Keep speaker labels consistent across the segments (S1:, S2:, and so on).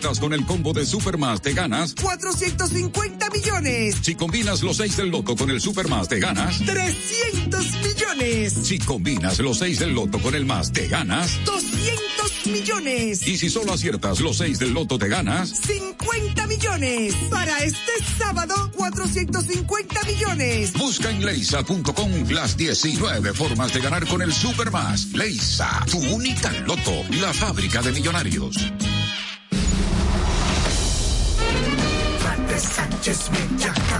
S1: aciertas con el combo de Supermas, te ganas
S2: 450 millones.
S1: Si combinas los 6 del loto con el Supermas, te ganas
S2: 300 millones.
S1: Si combinas los 6 del loto con el más, te ganas
S2: 200 millones.
S1: Y si solo aciertas los 6 del loto, te ganas
S2: 50 millones. Para este sábado, 450 millones.
S1: Busca en leisa.com las 19 formas de ganar con el Supermas. Leisa, tu única loto, la fábrica de millonarios.
S3: Sánchez Mella,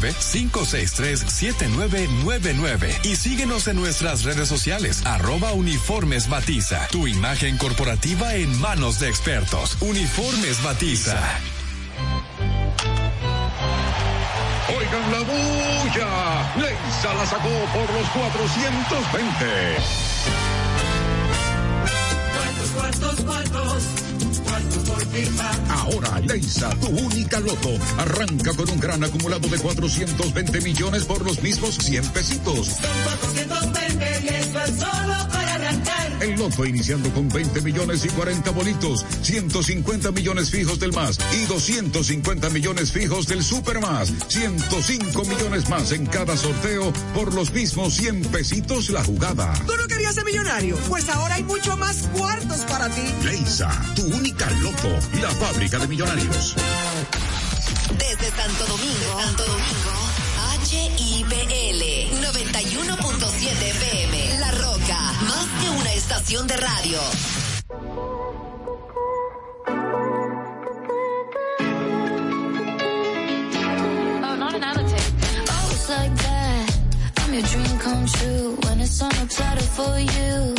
S4: 809-563-7999 y síguenos en nuestras redes sociales arroba uniformes batiza. Tu imagen corporativa en manos de expertos. Uniformes batiza.
S1: Oigan la bulla. Leisa la sacó por los 420.
S3: ¿Cuántos, cuántos, cuántos?
S1: Ahora, Leisa, tu única loto, arranca con un gran acumulado de 420 millones por los mismos 100 pesitos.
S3: Son 420 y eso es solo
S1: El loto iniciando con 20 millones y 40 bolitos, 150 millones fijos del más y 250 millones fijos del super más, 105 millones más en cada sorteo por los mismos 100 pesitos la jugada.
S2: ¿Tú no querías ser millonario? Pues ahora hay mucho más cuartos para ti.
S1: Leisa, tu única loto, la fábrica de millonarios.
S5: Desde Santo Domingo, Santo Domingo, HIPL 91.7 FM. Más que una estación de radio.
S6: Oh, not another tape. Oh, it's like that. I'm your dream come true when it's on a platter for you.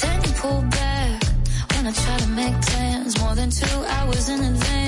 S6: Then you pull back when I try to make plans more than two hours in advance.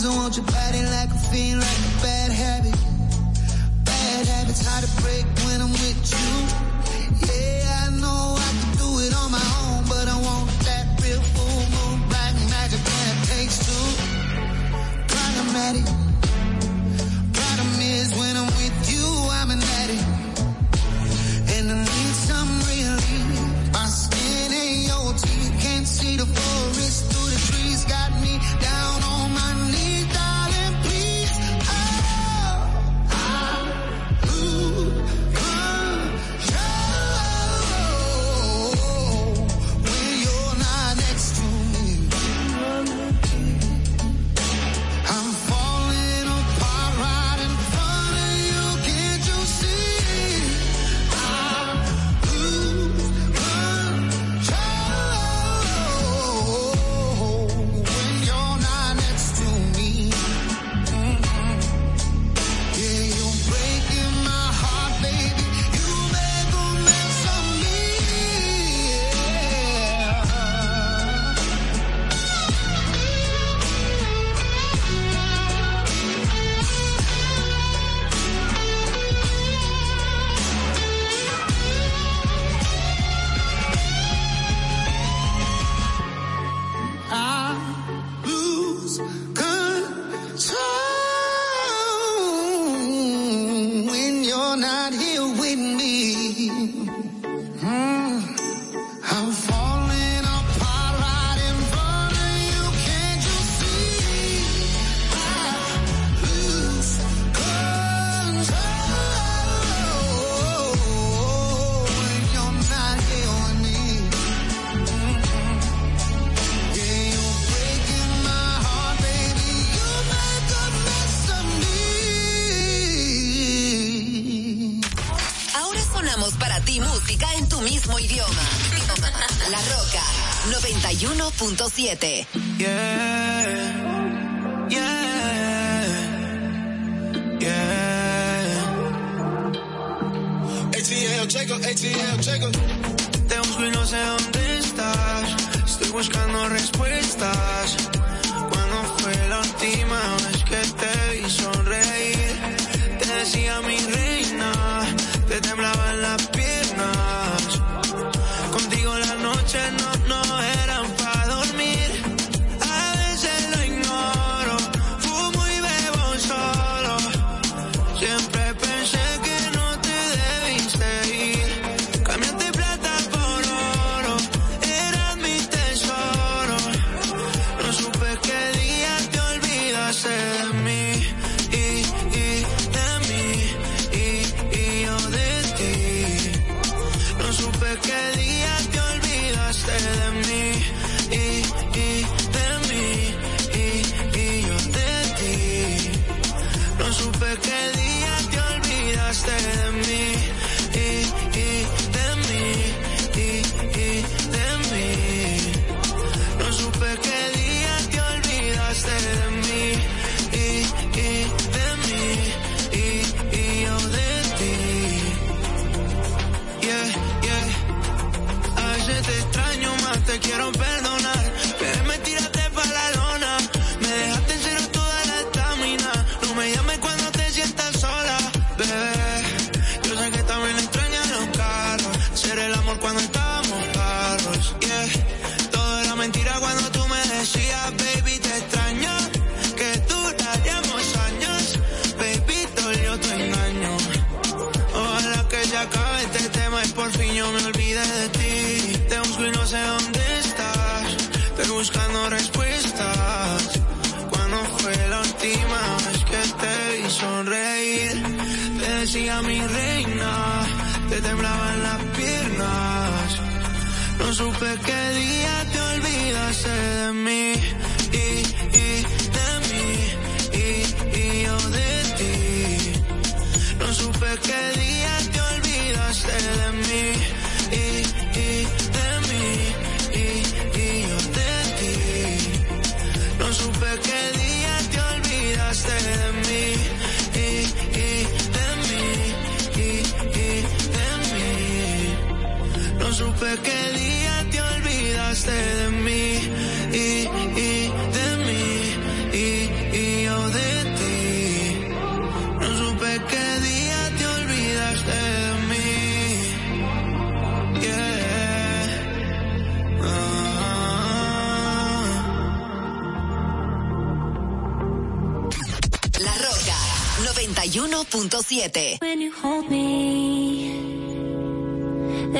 S6: eyes, I want
S7: your body like a fiend, like a bad habit. Bad habits hard to break when I'm with you. 7.
S8: Buscando respuestas. Cuando fue la última vez que te vi sonreír, te decía mi reina, te temblaban las piernas. No supe qué día te olvidaste de mí y, de mí y, y yo de ti. No supe qué día supe qué día te olvidaste de mí y, y de mí y, y yo de ti. No supe qué día te olvidaste de mí. Yeah. Ah.
S9: La Roca 91.7.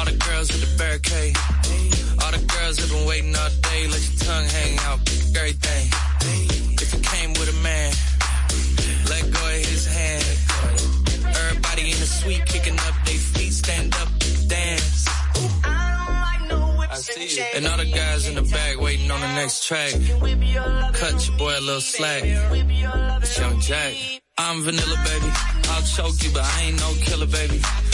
S10: All the girls at the barricade. All the girls have been waiting all day. Let your tongue hang out. Everything. If you came with a man, let go of his hand. Everybody in the suite kicking up their feet. Stand up, dance.
S11: I don't like no whips
S10: I
S11: and
S10: see you. And all the guys in the back waiting on the next track.
S11: Whip your lovin'
S10: Cut your boy a little slack.
S11: Whip your lovin'
S10: It's Young Jack. I'm vanilla, baby. I'll choke you, but I ain't no killer, baby.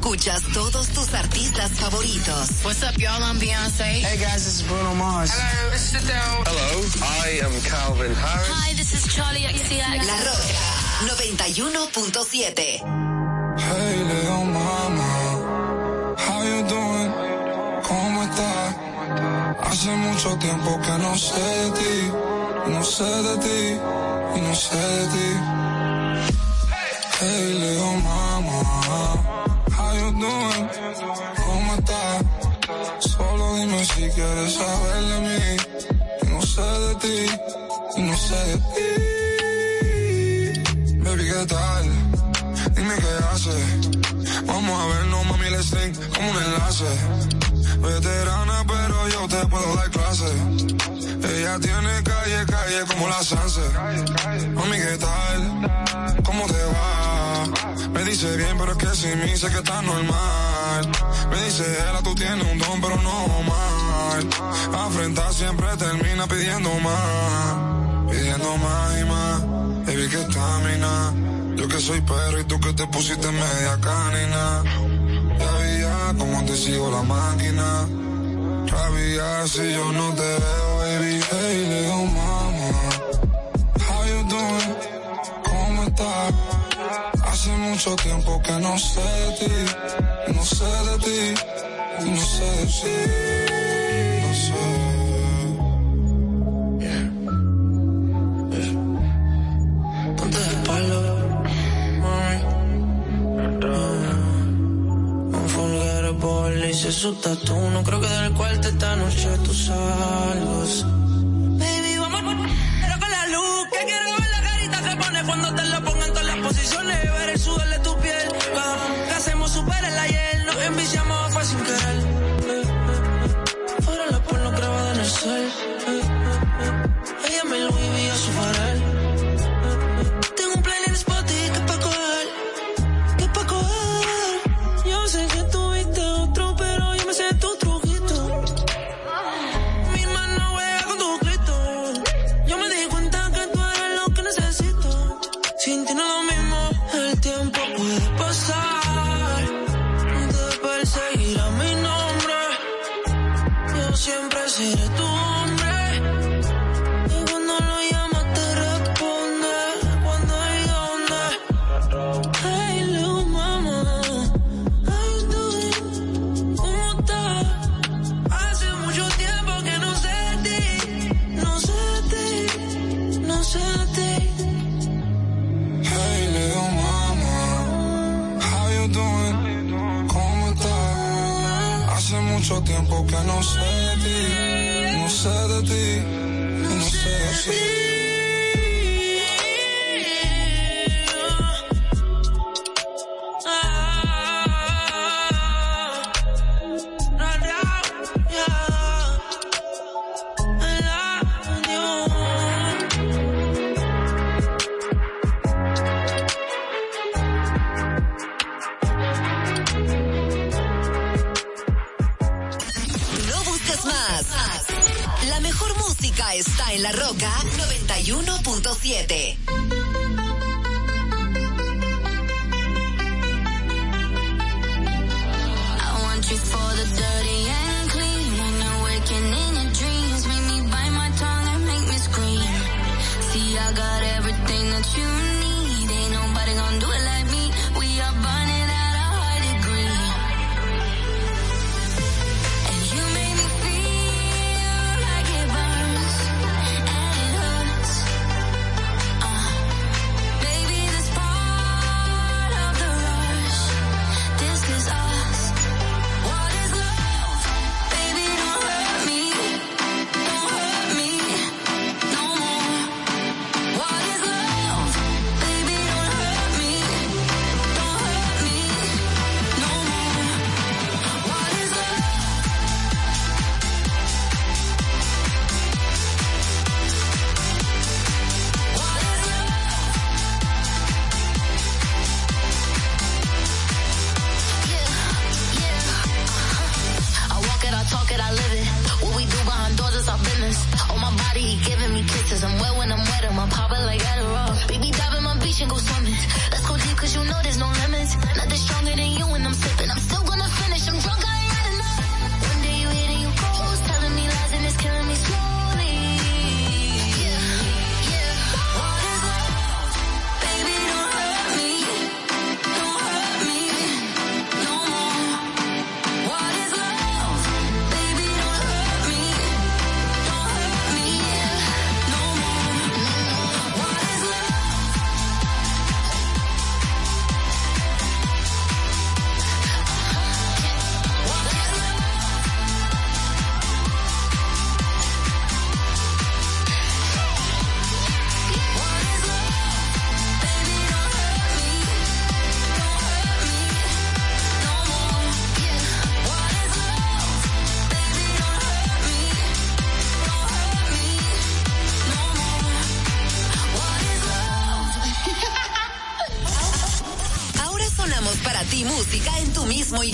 S9: Escuchas todos tus artistas favoritos.
S12: What's up, y'all? I'm Beyonce.
S13: Hey guys, this is Bruno Mars.
S12: Hello, sit down.
S14: Hello, I am Calvin Harris.
S15: Hi, this is Charlie XCX.
S9: La Roca 91.7.
S16: Hey, little mama, how you doing? ¿Cómo estás? Hace mucho tiempo que no sé de ti, no sé de ti, y no sé de ti. Hey, little ¿Cómo estás? Solo dime si quieres saber de mí, no sé de ti, no sé de ti. Baby, ¿qué tal? Dime qué haces. Vamos a vernos, mami, let's think como un enlace. Veterana, pero yo te puedo dar clase. Ella tiene calle, calle como la Sanse. Mami, ¿qué tal? ¿Cómo te va? Me dice bien, pero es que sin mí sé que está normal. Me dice ella, tú tienes un don, pero no mal. Afrentar siempre termina pidiendo más. Pidiendo más y más. Baby, que estamina. Yo que soy perro y tú que te pusiste media canina. Ya vi ya cómo te sigo la máquina. Rabia si yo no te veo, baby. Hey, little Hace mucho tiempo que no sé de ti. No sé de ti. No sé de ti. No sé.
S11: Ponte de palo, hice su tatu. No creo que del cuarto esta noche tú salgas. Baby, vamos pero con la luz. Que quiero ver la carita que pone cuando te lo las posiciones. Ver el
S6: tu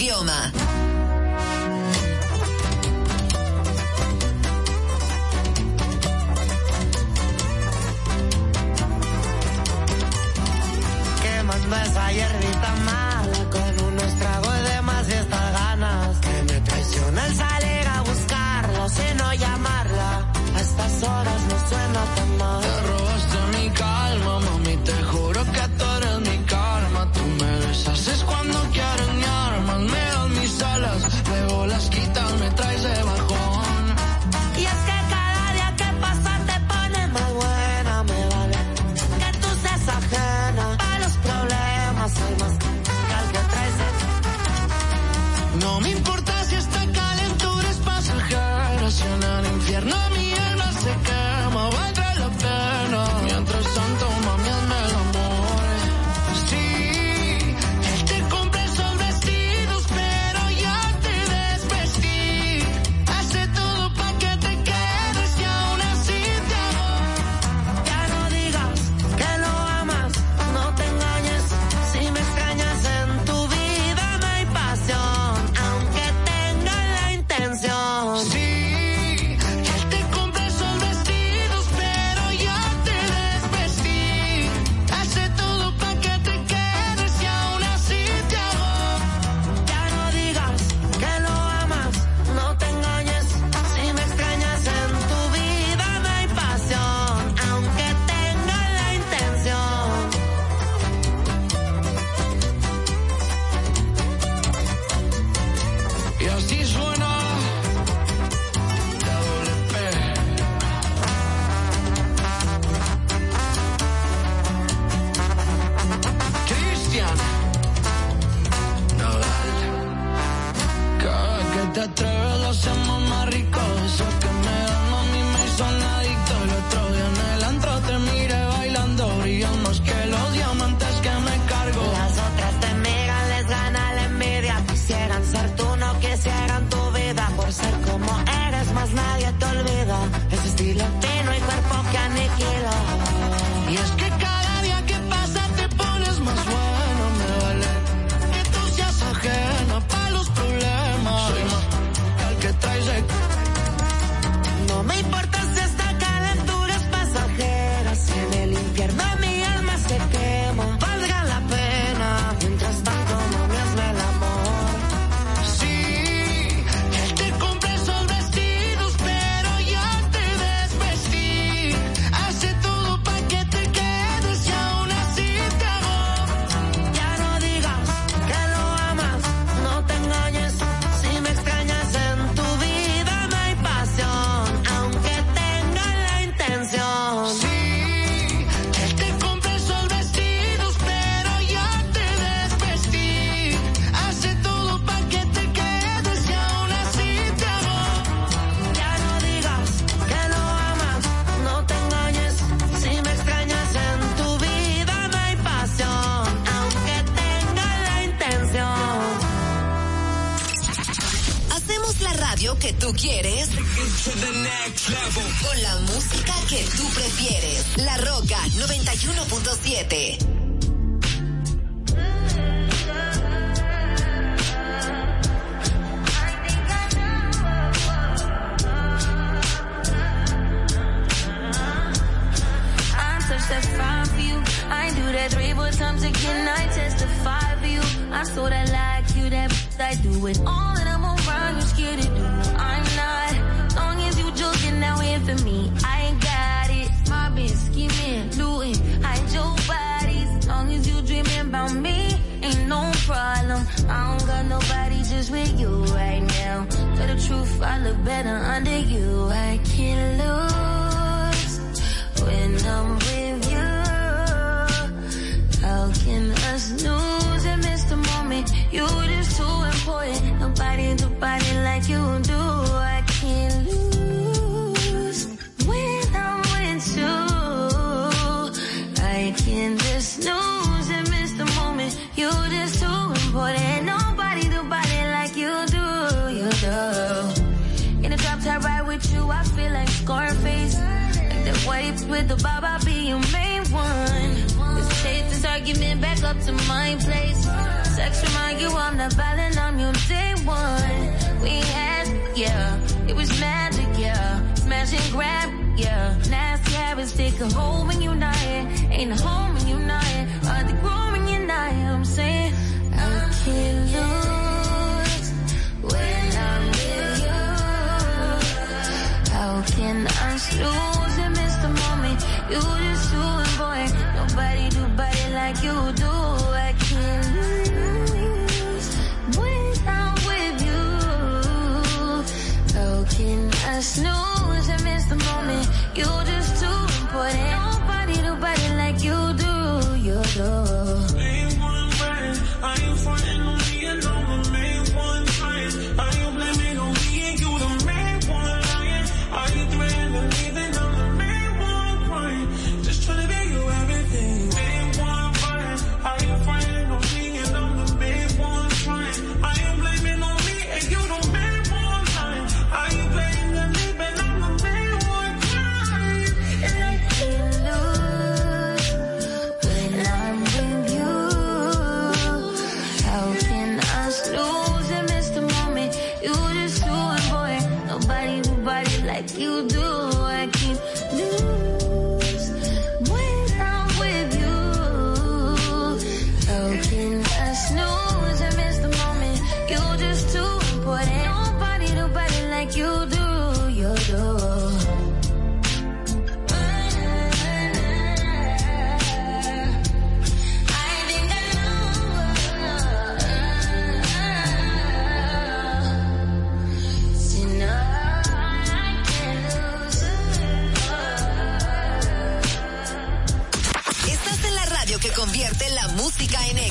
S6: idioma.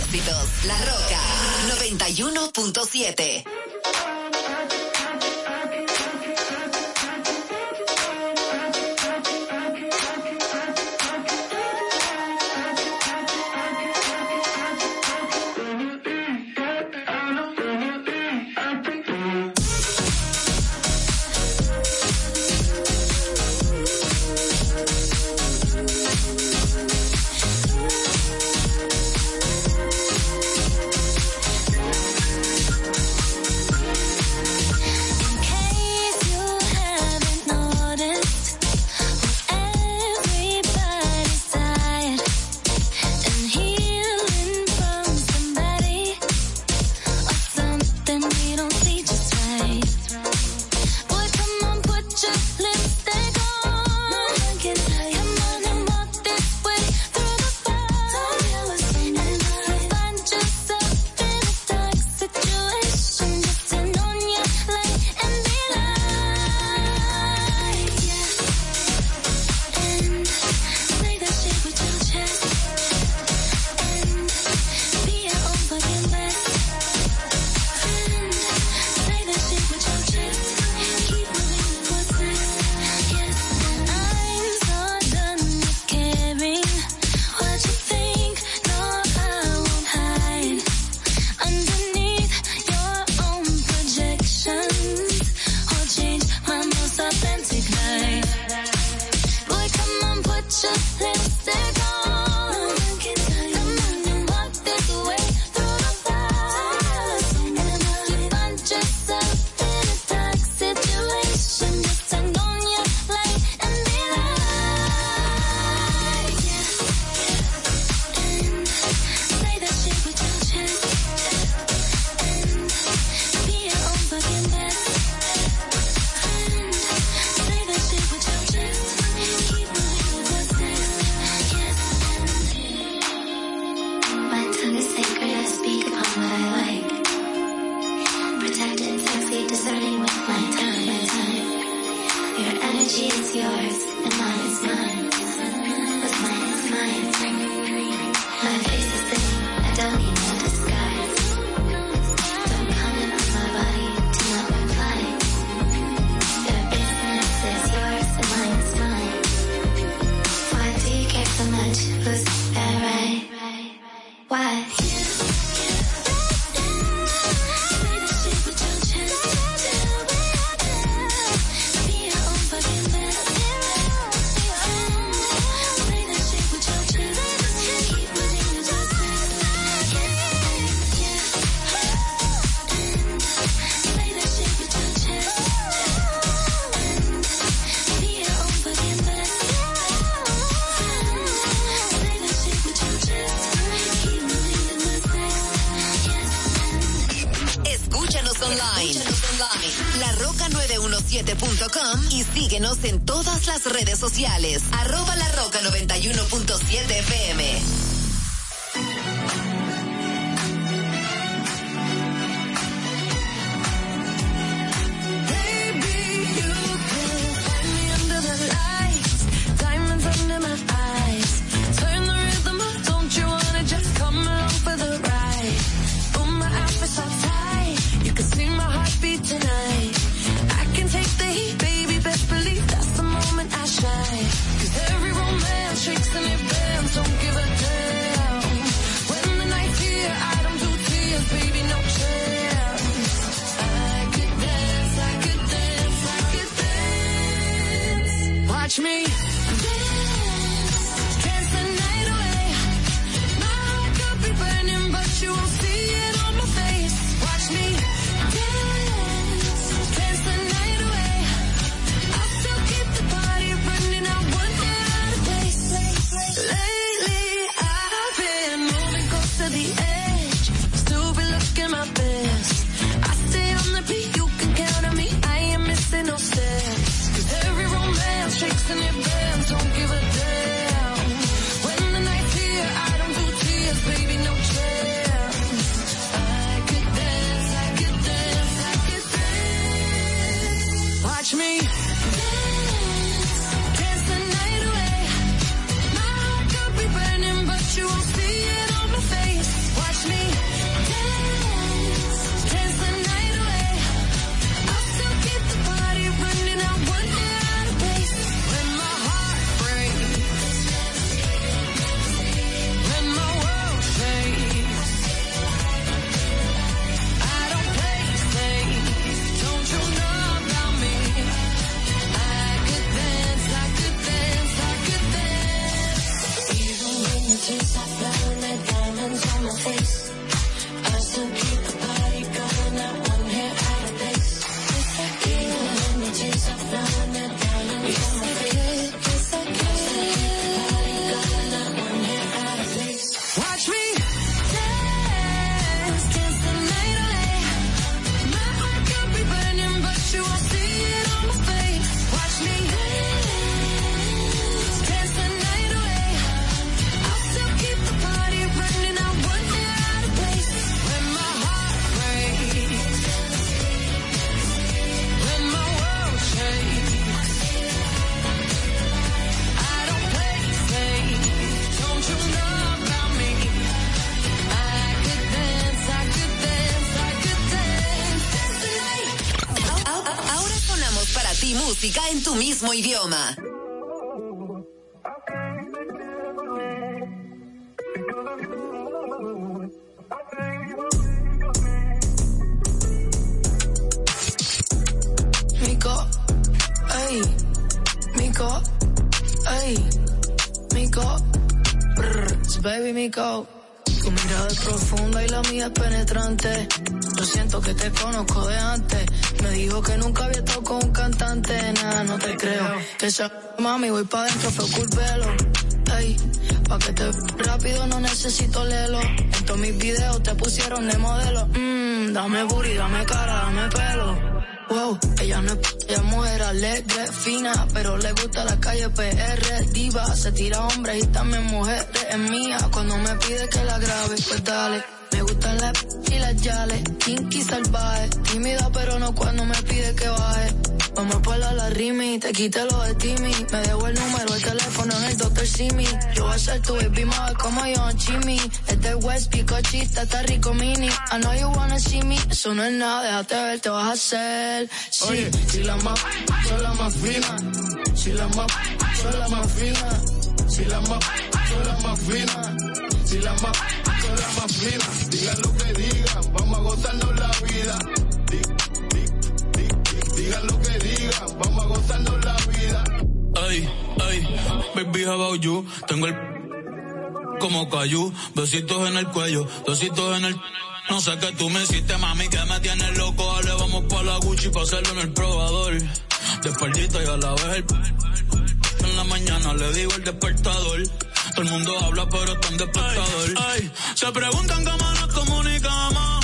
S9: Éxitos. La Roca 91.7. idioma.
S17: Mami, voy pa' dentro, fue curvelo. Ey, pa' que te rápido no necesito lelo. En todos mis videos te pusieron de modelo. Mmm, dame booty, dame cara, dame pelo. Wow, ella no es, ella es mujer alegre, fina, pero le gusta la calle PR, diva, se tira hombres y también mujeres, es mía, cuando me pide que la grabe, pues dale. Me gustan las y las yales, kinky salvaje, tímida pero no cuando me pide que baje la, la Rimi, te quité lo de Timmy. Me debo el número, el teléfono en el Dr. Simi. Yo voy a ser tu baby mama como yo en Chimmy. Este es West, picochita, está rico mini. I know you wanna see me, eso no es nada, déjate ver, te vas a hacer. Sí, si la más, son la más fina. Si la más, son la más fina. Si la más, son la más fina. Si la más, son la más fina. Digan lo que digan, vamos a gozarnos la vida. Digan lo que digan, vamos a gozarnos la vida.
S18: Ay, ay, baby, how about you? Tengo el como cayú, besitos en el cuello, besitos en el. No sé qué tú me hiciste, mami, que me tienes loco. Dale, vamos pa' la Gucci pa' hacerlo en el probador. De espaldita y a la vez el. En la mañana le digo el despertador. Todo el mundo habla, pero está en despertador. Ay, se preguntan cómo nos comunicamos.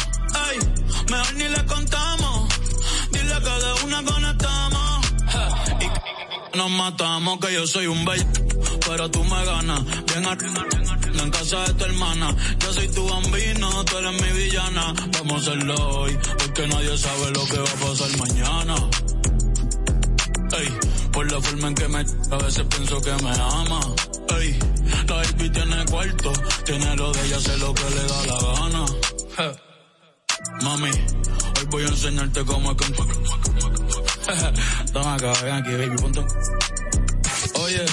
S18: Nos matamos, que yo soy un bello, pero tú me ganas. Bien arriba, en casa de tu hermana. Yo soy tu bambino, tú eres mi villana. Vamos a hacerlo hoy, porque nadie sabe lo que va a pasar mañana. Ey, por la forma en que me a veces pienso que me ama. Ey, la baby tiene cuarto, tiene lo de ella, hace lo que le da la gana. Mami, hoy voy a enseñarte cómo es que... Toma acá, ven aquí, baby. Oye,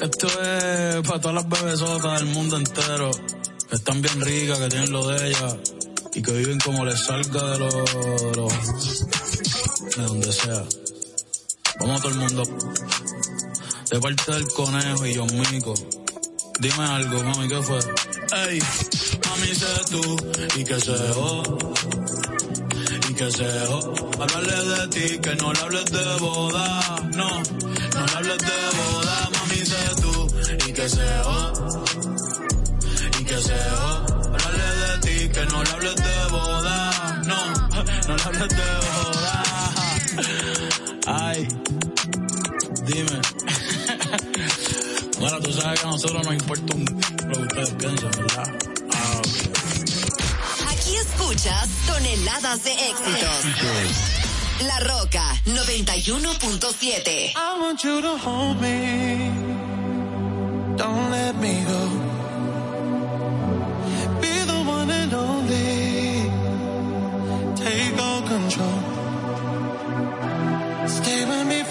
S18: esto es para todas las bebesotas del mundo entero, que están bien ricas, que tienen lo de ella, y que viven como les salga de los... de donde sea. Vamos a todo el mundo. De parte del conejo y yo mico. Dime algo, mami, ¿qué fue? Ey, mami, sé tú, y que se y que se oh. Hablarle de ti, que no le hables de boda, no, no le hables de boda, mami, sé tú, y que se oh, y que se oh. Hablarle de ti, que no le hables de boda, no, no le hables de boda. Ay, dime. Bueno, tú sabes que a nosotros nos importa un lo que ustedes piensan, ¿verdad?
S5: Escuchas toneladas de éxitos. La Roca 91.7.
S19: I want you to hold me. Don't let me go. Be the one and only. Take all control. Stay
S7: with me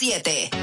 S7: 7.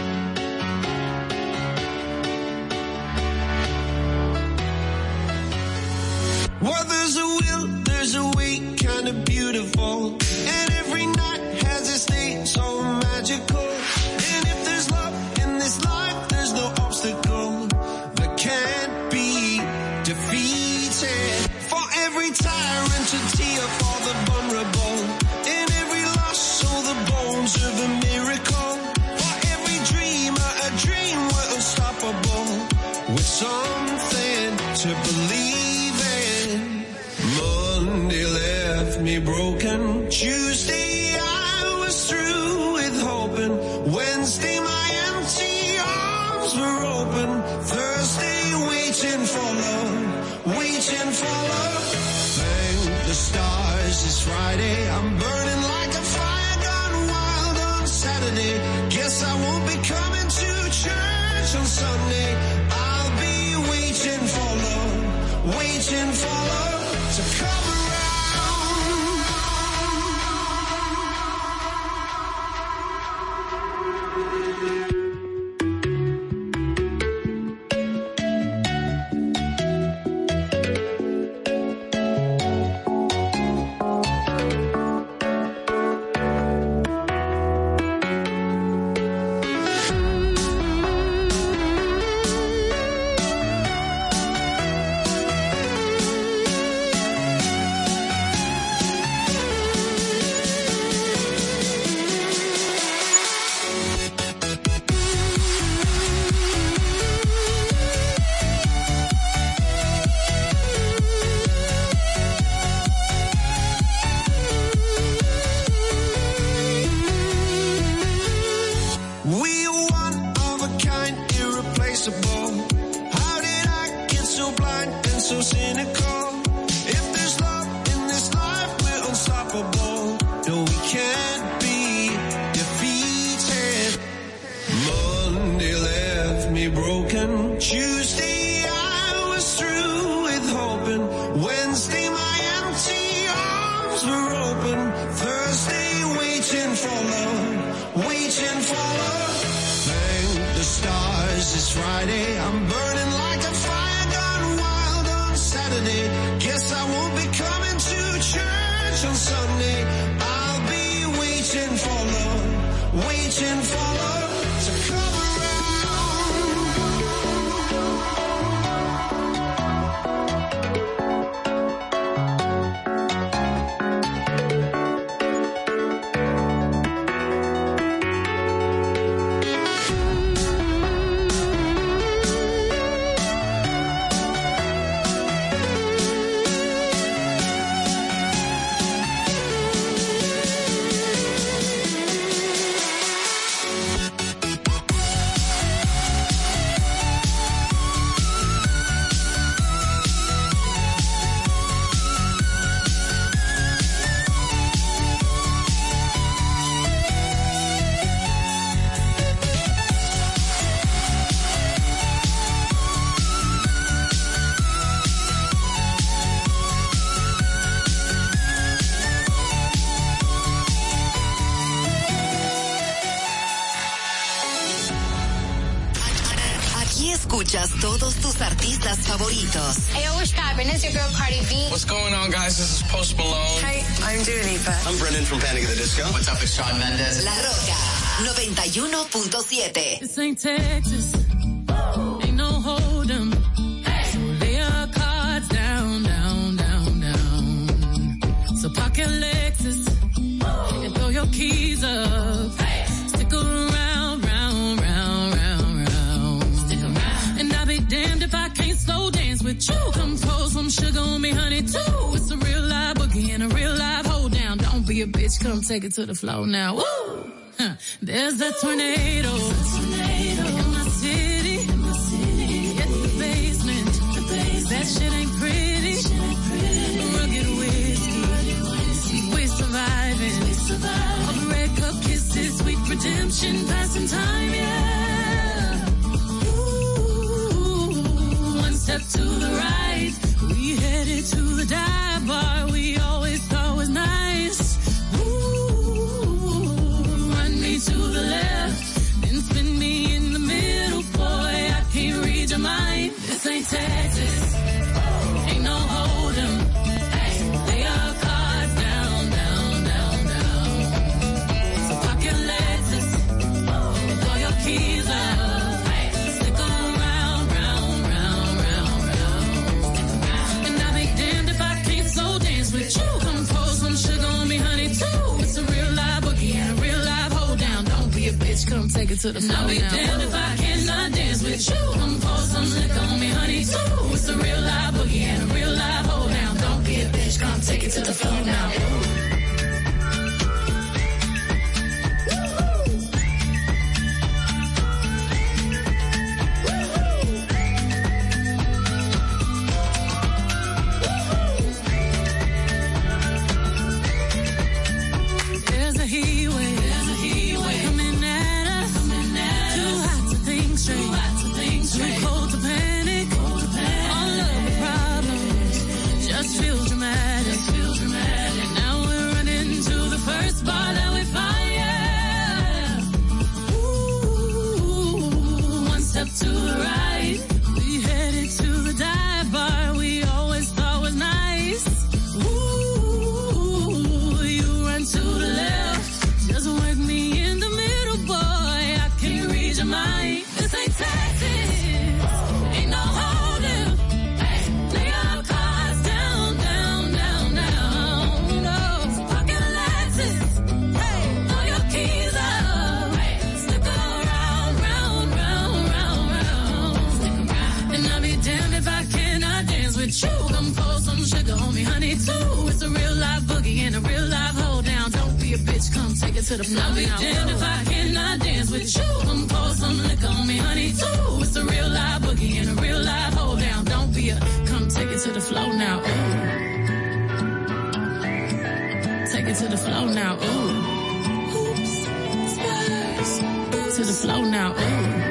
S7: on,
S10: guys? This is Post Malone.
S20: Hi, I'm Dua Lipa.
S21: I'm Brendan from Panic at the Disco.
S10: What's up, it's Shawn Mendes.
S9: La Roca, 91.7.
S22: This ain't Texas. Come take it to the floor now. Woo! There's a tornado. In my city. That shit ain't pretty. We're surviving. Red cup kisses. Sweet redemption. Passing time, yeah. Ooh, one step to the right. We headed to the dive bar. We always thought was nice. the left and spin me in the middle, boy. I can't read your mind. This ain't sex. Take it to the floor. I'll be damned if I cannot dance with you. Come pour some liquor on me, honey, too. It's a real live boogie and a real live hold down. Don't be a bitch, come take it to the floor now. To the floor. I'll be damned if I cannot dance with you. Come pour some liquor on me, honey, too. It's a real live boogie and a real live hold down. Don't be a, come take it to the floor now. Ooh. Take it to the floor now. Ooh. Oops. To the floor now. Ooh.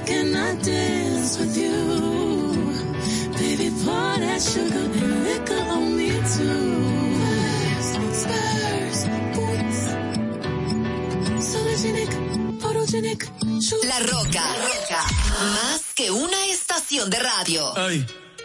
S22: I cannot dance with you. Baby, pour that sugar and liquor on me too. Spurs, boots. Sologenic, photogenic.
S5: La Roca. Más que una estación de radio.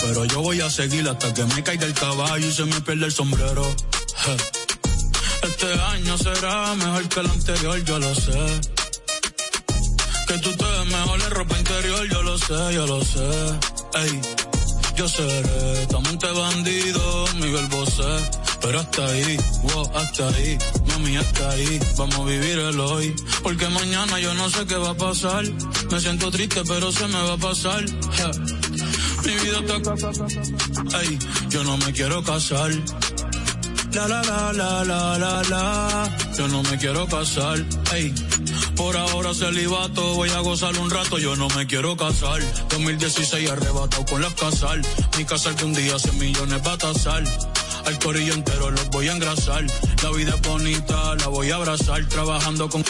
S18: pero yo voy a seguir hasta que me caiga el caballo y se me pierda el sombrero. Este año será mejor que el anterior, yo lo sé. Que tú te ves mejor en ropa interior, yo lo sé, yo lo sé. Ey, yo seré tu amante bandido, Miguel Bosé. Pero hasta ahí, wow, hasta ahí, mami, hasta ahí. Vamos a vivir el hoy. Porque mañana yo no sé qué va a pasar. Me siento triste, pero se me va a pasar. Mi vida está Ey, yo no me quiero casar. La la la la la la la. Yo no me quiero casar. Ey, por ahora celibato, voy a gozar un rato. Yo no me quiero casar. 2016 arrebatado con las casal. Mi casa algún día 100 millones va a tasar. Al corillo entero los voy a engrasar. La vida es bonita, la voy a abrazar. Trabajando con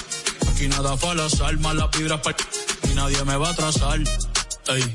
S18: aquí nada fue al azar. Más las vibras para y nadie me va a atrasar. Ey,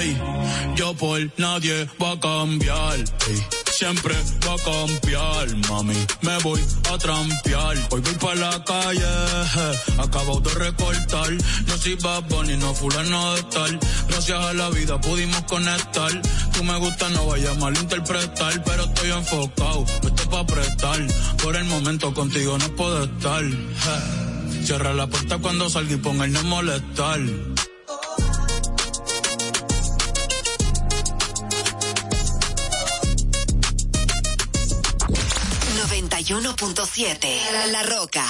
S18: Ey, yo por nadie va a cambiar. Ey, Siempre va a cambiar, mami. Me voy a trampear. Hoy voy para la calle, acabo de recortar. No soy Bad Bunny, no fulano de tal. Gracias a la vida pudimos conectar. Tú me gusta, no vaya a malinterpretar, pero estoy enfocado. Esto pa' prestar. Por el momento contigo no puedo estar. Cierra la puerta cuando salga y el no molestar.
S5: 91.7 La Roca.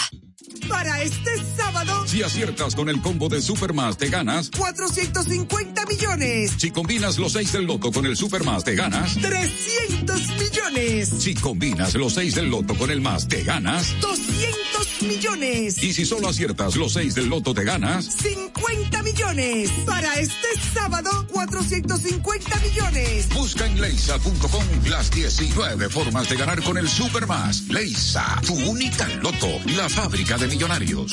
S2: Para este sábado,
S1: Si aciertas con el combo de Supermas, te ganas.
S2: 450 millones.
S1: Si combinas los 6 del loto con el Supermas, te ganas.
S2: 300 millones.
S1: Si combinas los 6 del loto con el más, te ganas.
S2: 200 millones.
S1: Y si solo aciertas los 6 del loto, te ganas.
S2: 50 millones. Para este sábado, 450 millones.
S1: Busca en leisa.com las 19 formas de ganar con el Supermas. Leisa, tu única loto, la fábrica de millonarios.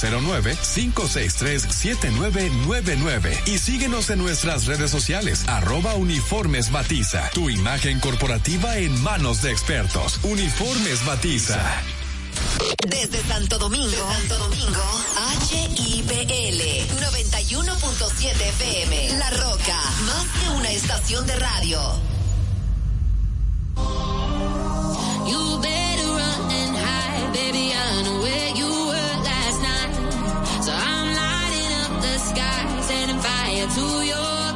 S4: 809-563-7999 y síguenos en nuestras redes sociales arroba uniformes batiza. Tu imagen corporativa en manos de expertos. Uniformes batiza.
S5: Desde Santo Domingo, Santo Domingo, HIPL 91.7 FM. La Roca, más que una estación de radio.
S23: You better run and hide, baby. I know setting fire to your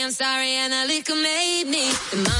S23: alibi. Gotta say I'm sorry and the liquor made me.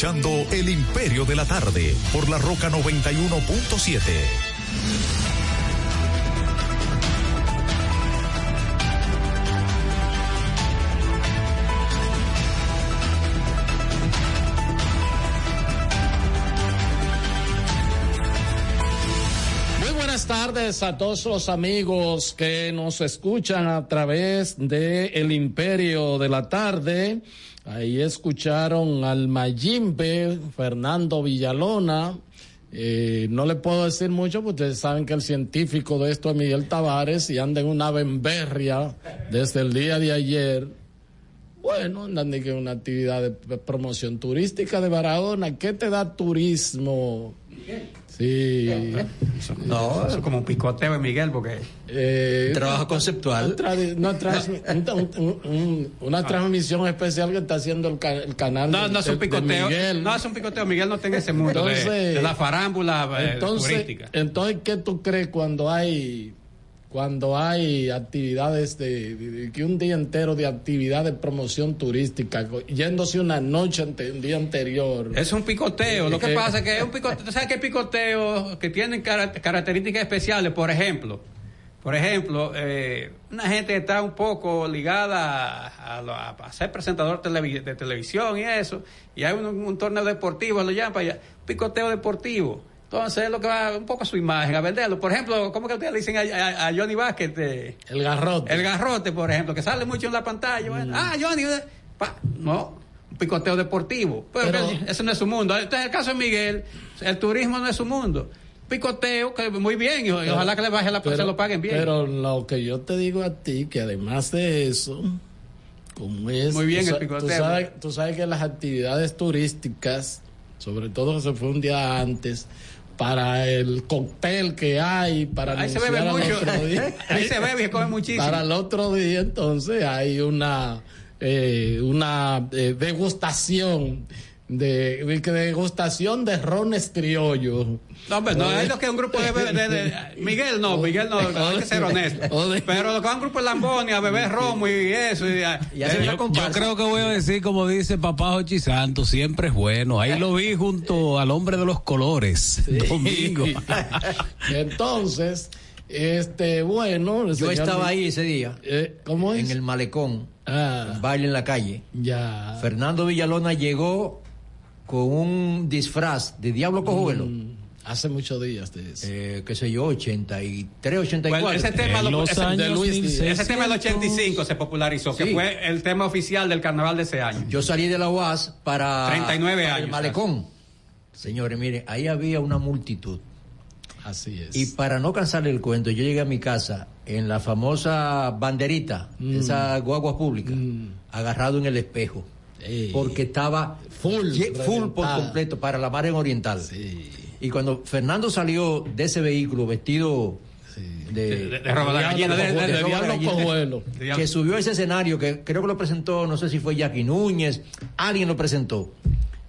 S24: El
S7: Imperio de la Tarde por la Roca 91.7.
S25: tardes a todos los amigos que nos escuchan a través de El Imperio de la Tarde. Ahí escucharon al Mayimbe, Fernando Villalona. Eh, no le puedo decir mucho porque ustedes saben que el científico de esto es Miguel Tavares y anda en una bemberria desde el día de ayer. Bueno, andan en una actividad de promoción turística de Barahona. ¿Qué te da turismo?
S26: Miguel como un picoteo de Miguel, porque.
S25: Eh,
S2: Trabajo conceptual.
S25: una, trans- un- un- un- una transmisión especial que está haciendo el, ca- el canal
S26: No,
S25: de-
S26: no es un picoteo.
S25: Miguel.
S26: No es un picoteo. Miguel no en ese mundo de-
S25: Entonces-
S26: de, la farámbula eh,
S25: entonces, entonces, ¿qué tú crees cuando hay cuando hay actividades de, que un día entero de actividad de promoción turística, yéndose una noche ante un día anterior?
S26: Es un picoteo. Lo que
S25: Eh,
S26: pasa es que es un picoteo. ¿Tú sabes qué picoteo que tienen cara- características especiales? Por ejemplo, por ejemplo, eh, una gente que está un poco ligada a, a a- a ser presentador televi- de televisión y eso, y hay un, un torneo deportivo, lo llaman para allá, picoteo deportivo. Entonces es lo que va un poco a su imagen, a venderlo. Por ejemplo, ¿cómo que ustedes le dicen a, a- a Johnny Vázquez? eh,
S25: El garrote.
S26: el garrote, por ejemplo, que sale mucho en la pantalla. bueno, Ah, Johnny, eh, pa, no, un picoteo deportivo. Pero,
S25: Pero-
S26: eso no es su mundo. Entonces, el caso de Miguel, el turismo no es su mundo. Picoteo, que muy bien, y, ojalá que le baje la se lo paguen bien.
S25: Pero lo que yo te digo a ti, que además de eso, como es...
S26: Muy bien
S25: tú
S26: el picoteo.
S25: Tú sabes, tú sabes que las actividades turísticas, sobre todo que se fue un día antes, para el cóctel que hay, para
S26: Ahí se bebe mucho.
S25: otro día.
S26: Ahí se bebe y come muchísimo.
S25: Para el otro día, entonces, hay una, eh, una eh, degustación de, degustación de rones criollos.
S26: No, hombre, no, hay lo que es un grupo de, de- de- Miguel no, Miguel no, hay que ser honesto. Pero lo que va un grupo de Lambonia a beber romo y eso. Y,
S27: yo, yo creo que voy a decir, como dice papá Jochi Santos, siempre es bueno. Ahí lo vi junto al hombre de los colores, domingo.
S25: Entonces, este, bueno.
S2: Yo
S25: señor-
S2: estaba ahí ese día.
S25: Eh, ¿Cómo es?
S2: En el malecón.
S25: Ah.
S2: un baile en la calle.
S25: Ya.
S2: Fernando Villalona llegó con un disfraz de Diablo Cojuelo.
S25: Mm, hace muchos días de eso.
S2: Eh, qué sé yo, 83, 84.
S26: Bueno, ese tema, lo- ese,
S25: de Luis
S26: ese tema del 85 se popularizó, que fue el tema oficial del carnaval de ese año.
S2: Yo salí de la UAS para
S26: 39
S2: para el
S26: años,
S2: malecón. Señores, miren, ahí había una multitud.
S25: Así es.
S2: Y para no cansarle el cuento, yo llegué a mi casa en la famosa banderita,
S25: Mm.
S2: esa guagua pública, agarrado en el espejo. Porque estaba
S25: full,
S2: full por completo para la mar en oriental. Y cuando Fernando salió de ese vehículo vestido de,
S26: De-
S2: que subió a ese escenario, que creo que lo presentó, no sé si fue Jackie Núñez, alguien lo presentó,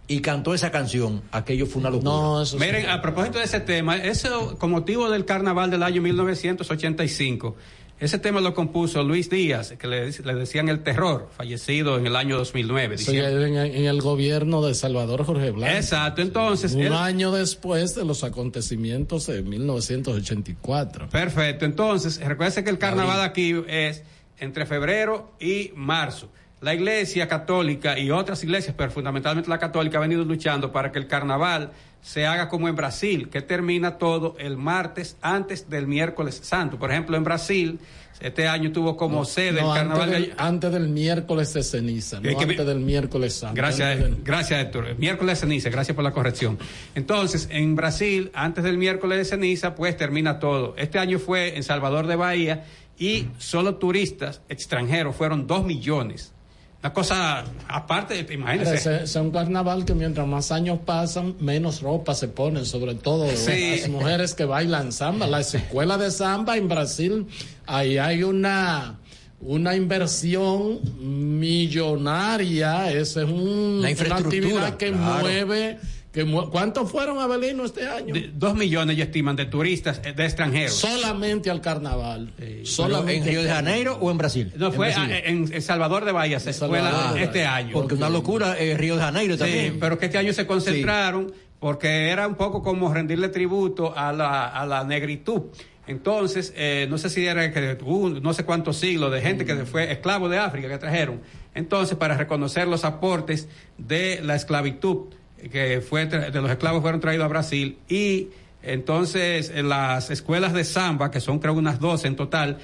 S2: y cantó esa canción, aquello fue una locura.
S25: No, eso
S26: Miren, a propósito de ese tema, eso con motivo del carnaval del año 1985, ese tema lo compuso Luis Díaz, que le, le decían el terror, fallecido en el año 2009.
S25: Sí, en, en el gobierno de Salvador Jorge Blanco.
S26: Exacto, entonces...
S25: Un
S26: él-
S25: año después de los acontecimientos de 1984.
S26: Perfecto, entonces, recuerde que el carnaval aquí es entre febrero y marzo. La iglesia católica y otras iglesias, pero fundamentalmente la católica, ha venido luchando para que el carnaval se haga como en Brasil, que termina todo el martes antes del miércoles santo. Por ejemplo, en Brasil, este año tuvo como sede
S25: No,
S26: el carnaval.
S25: antes, del, antes del miércoles de ceniza, no
S26: Que-
S25: antes del miércoles santo.
S26: Gracias,
S25: del-
S26: gracias Héctor. Miércoles de ceniza, gracias por la corrección. Entonces, en Brasil, antes del miércoles de ceniza, pues termina todo. Este año fue en Salvador de Bahía y solo turistas extranjeros fueron dos millones. Una cosa aparte, imagínense.
S25: Ese- Es un carnaval que mientras más años pasan, menos ropa se ponen, sobre todo
S26: Sí.
S25: las mujeres que bailan samba. La escuela de samba en Brasil, ahí hay una una inversión millonaria, esa es un-
S2: La
S25: una
S2: infraestructura,
S25: actividad que
S2: claro.
S25: mueve, que ¿cuántos fueron Abelino este año?
S26: De- dos millones, ya estiman, de turistas eh, de extranjeros.
S25: Solamente al carnaval. Solamente
S2: ¿En Río de. Janeiro o en Brasil?
S26: No, fue en, en Salvador de Bahía, se fue este año.
S2: Porque una locura es Río de Janeiro
S26: Sí,
S2: también.
S26: pero que este año se concentraron porque era un poco como rendirle tributo a la, a la negritud. Entonces, eh, no sé si era que hubo no sé cuántos siglos de gente que fue esclavo de África que trajeron. Entonces, para reconocer los aportes de la esclavitud que fue de los esclavos fueron traídos a Brasil y entonces en las escuelas de samba, que son creo unas 12 en total,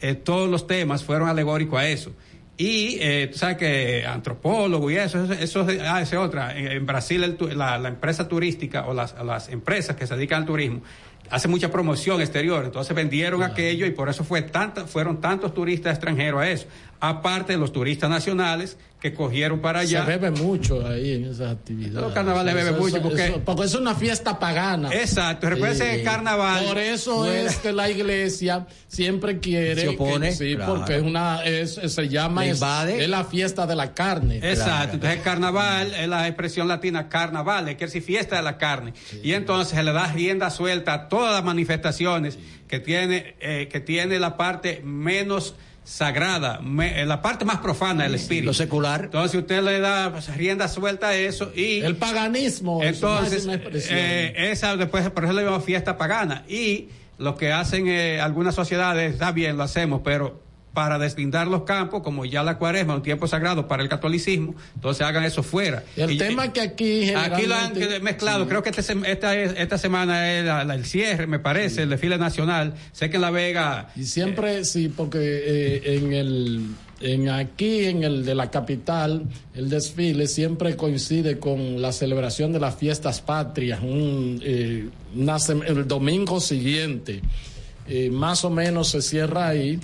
S26: eh, todos los temas fueron alegóricos a eso. Y eh, tú sabes que antropólogo y eso, eso, eso es- ah, esa es otra. En, en Brasil el tu- la, la empresa turística o las, las empresas que se dedican al turismo hace mucha promoción exterior, entonces vendieron aquello y por eso fue tanta, fueron tantos turistas extranjeros a eso. Aparte de los turistas nacionales que cogieron para allá.
S25: Se bebe mucho ahí en esas actividades.
S26: Los carnavales bebe
S25: Eso-
S26: mucho porque-
S25: eso- porque es una fiesta pagana.
S26: Exacto, recuerden
S25: Sí.
S26: el carnaval.
S25: Por eso es que la iglesia siempre quiere.
S2: Se opone,
S25: que- sí,
S2: claro.
S25: porque es una, es, se llama. Es, es la fiesta de la carne.
S26: Exacto, entonces el carnaval es la expresión latina carnaval, quiere decir fiesta de la carne. Y entonces se le da rienda suelta a todas las manifestaciones que tiene eh, que tiene la parte menos sagrada, me- eh, la parte más profana del espíritu.
S2: Lo secular.
S26: Entonces usted le da pues, rienda suelta a eso y
S25: El paganismo. es
S26: entonces eh, esa después por eso le llamamos fiesta pagana y lo que hacen eh, algunas sociedades está bien lo hacemos pero para deslindar los campos, como ya la cuaresma es un tiempo sagrado para el catolicismo, entonces hagan eso fuera.
S25: el
S26: Y-
S25: tema que aquí
S26: Aquí lo han mezclado.
S25: Sí.
S26: Creo que este esta, es- esta semana es la- la- el cierre, me parece, el desfile nacional. Sé que en La Vega.
S25: Y siempre, sí, porque eh, en el en aquí en el de la capital el desfile siempre coincide con la celebración de las fiestas patrias un, eh, una el domingo siguiente Eh, más o menos se cierra ahí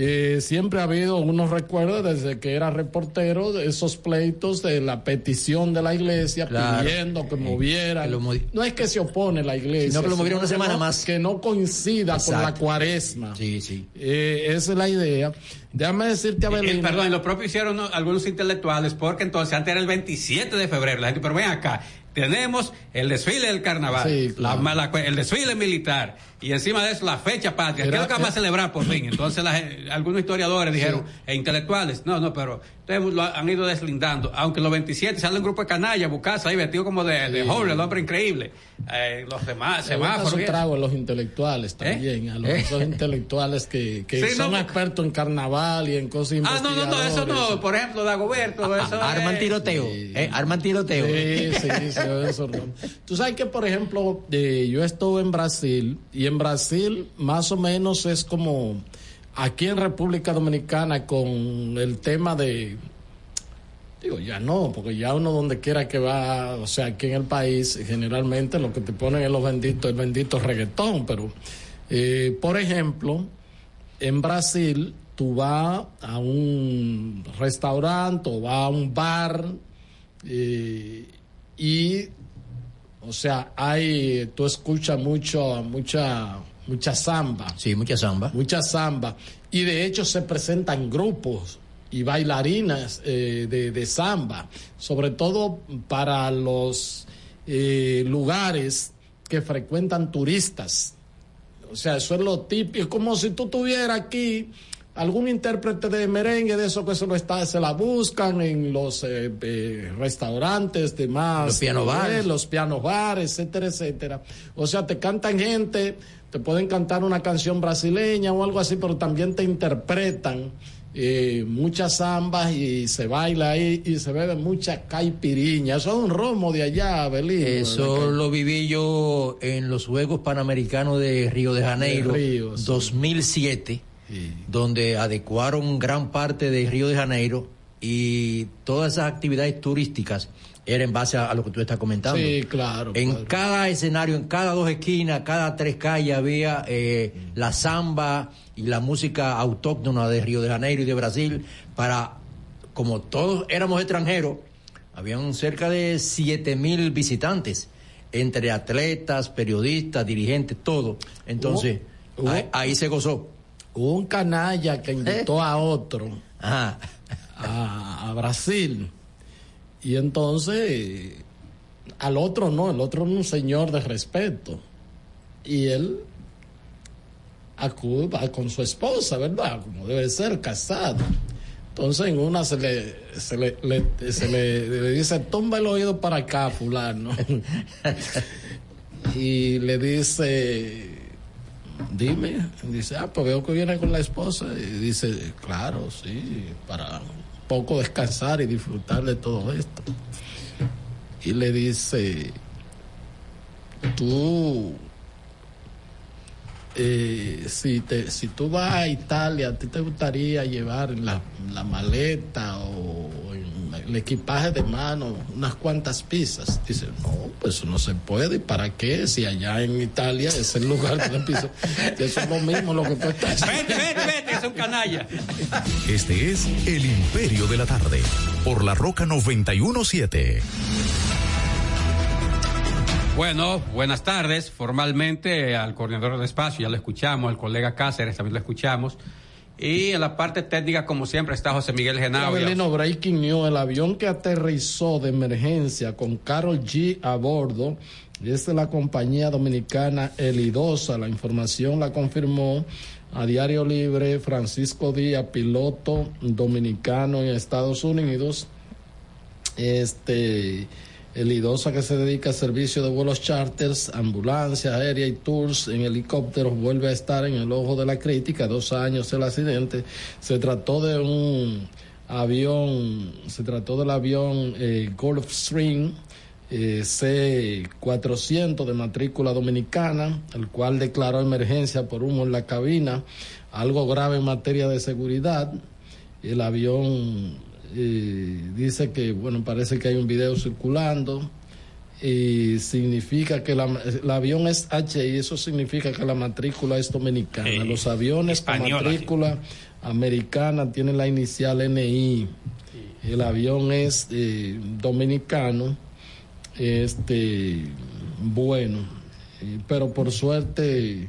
S25: Eh, siempre ha habido unos recuerdos desde que era reportero de esos pleitos de la petición de la iglesia
S2: Claro.
S25: pidiendo que
S2: Eh, modi-
S25: no es que se opone la iglesia
S2: Sino que lo movieran una semana
S25: no-
S2: más.
S25: que no coincida con la cuaresma
S2: Sí, sí.
S25: eh, esa es la idea. Déjame decirte,
S26: Eh,
S25: Abelino.
S26: perdón, y lo propio hicieron ¿no? algunos intelectuales, porque entonces antes era el 27 de febrero. La gente, pero ven acá, tenemos el desfile del carnaval,
S25: Sí, claro.
S26: la- la- el desfile militar, y encima de eso la fecha patria. ¿Qué
S25: Era-
S26: es lo que vamos a celebrar por fin? Entonces la gen- algunos historiadores dijeron, e intelectuales, no, no, pero ustedes lo han ido deslindando. Aunque los 27 sale un grupo de canallas, bucasa ahí vestido como de, de
S25: Sí.
S26: joven, el hombre increíble. Eh, los demás, semáforos.
S25: trago a los intelectuales también, a los
S26: ¿Eh?
S25: esos intelectuales que, que
S26: Sí,
S25: son
S26: no,
S25: expertos en carnaval y en cosas
S26: Ah, no, no, no, eso no. Por ejemplo, Dagoberto, eso
S2: Arman
S26: es-
S2: tiroteo. eh, arman tiroteo.
S25: Sí, sí, sí, Tú sabes que, por ejemplo, yo estuve en Brasil y en Brasil más o menos es como aquí en República Dominicana con el tema de... Digo, ya no, porque ya uno donde quiera que va, o sea, aquí en el país, generalmente lo que te ponen es los benditos, el bendito reggaetón, pero, eh, por ejemplo, en Brasil tú vas a un restaurante o vas a un bar eh, y o sea hay tú escuchas mucho mucha mucha samba.
S2: Sí mucha samba.
S25: Mucha samba. Y de hecho se presentan grupos y bailarinas eh, de, de samba. Sobre todo para los eh, lugares que frecuentan turistas. O sea, eso es lo típico. Es como si tú tuvieras aquí algún intérprete de merengue de eso que se lo está, se la buscan en los eh, eh, restaurantes de más
S2: Los piano bares.
S25: los pianos bares, etcétera, etcétera. O sea, te cantan gente, te pueden cantar una canción brasileña o algo así, pero también te interpretan eh, muchas zambas y se baila ahí y se bebe mucha caipiriña. Eso es un romo de allá, Belín.
S2: Eso lo viví yo en los Juegos Panamericanos de Río de Janeiro,
S25: De Río, sí.
S2: 2007, donde adecuaron gran parte de Río de Janeiro y todas esas actividades turísticas eran en base a, a lo que tú estás comentando.
S25: Sí, claro.
S2: En cada escenario, en cada dos esquinas, cada tres calles había eh, la samba y la música autóctona de Río de Janeiro y de Brasil para, como todos éramos extranjeros, habían cerca de siete mil visitantes, entre atletas, periodistas, dirigentes, todo. Entonces,
S25: Hubo-
S2: ahí, ahí se gozó.
S25: Hubo un canalla que invitó a otro
S2: Ajá.
S25: a, a Brasil. Y entonces, al otro no, el otro era un señor de respeto. Y él acude con su esposa, ¿verdad? Como debe ser, casado. Entonces en una se le, se le, le- se le, le dice, tumba el oído para acá, fulano. y le dice, dime, dice, ah, pues veo que viene con la esposa. Y dice, claro, sí, para un poco descansar y disfrutar de todo esto. Y le dice, tú, eh, si, te, si tú vas a Italia, ¿a ti te gustaría llevar la, la maleta o en, el equipaje de mano, unas cuantas pizzas. Dice, no, pues eso no se puede. ¿Y para qué? Si allá en Italia es el lugar donde pizza. Eso es lo mismo lo que tú estás
S26: Vete, vete, vete, es un canalla.
S24: Este es El Imperio de la Tarde, por la Roca 917.
S26: Bueno, buenas tardes. Formalmente al coordinador de espacio ya lo escuchamos, al colega Cáceres también lo escuchamos. Y en la parte técnica, como siempre, está José Miguel Genao.
S25: Breaking News, el avión que aterrizó de emergencia con Carol G a bordo es de la compañía dominicana Elidosa. La información la confirmó a Diario Libre Francisco Díaz, piloto dominicano en Estados Unidos. Este el IDOSA que se dedica al servicio de vuelos charters, ambulancia aérea y tours en helicópteros vuelve a estar en el ojo de la crítica. Dos años el accidente. Se trató de un avión, se trató del avión eh, Gulfstream eh, C400 de matrícula dominicana, el cual declaró emergencia por humo en la cabina, algo grave en materia de seguridad. El avión eh, dice que, bueno, parece que hay un video circulando y significa que la, el avión es HI, eso significa que la matrícula es dominicana. Los aviones con matrícula americana tienen la inicial NI. El avión es eh, dominicano, este, bueno, pero por suerte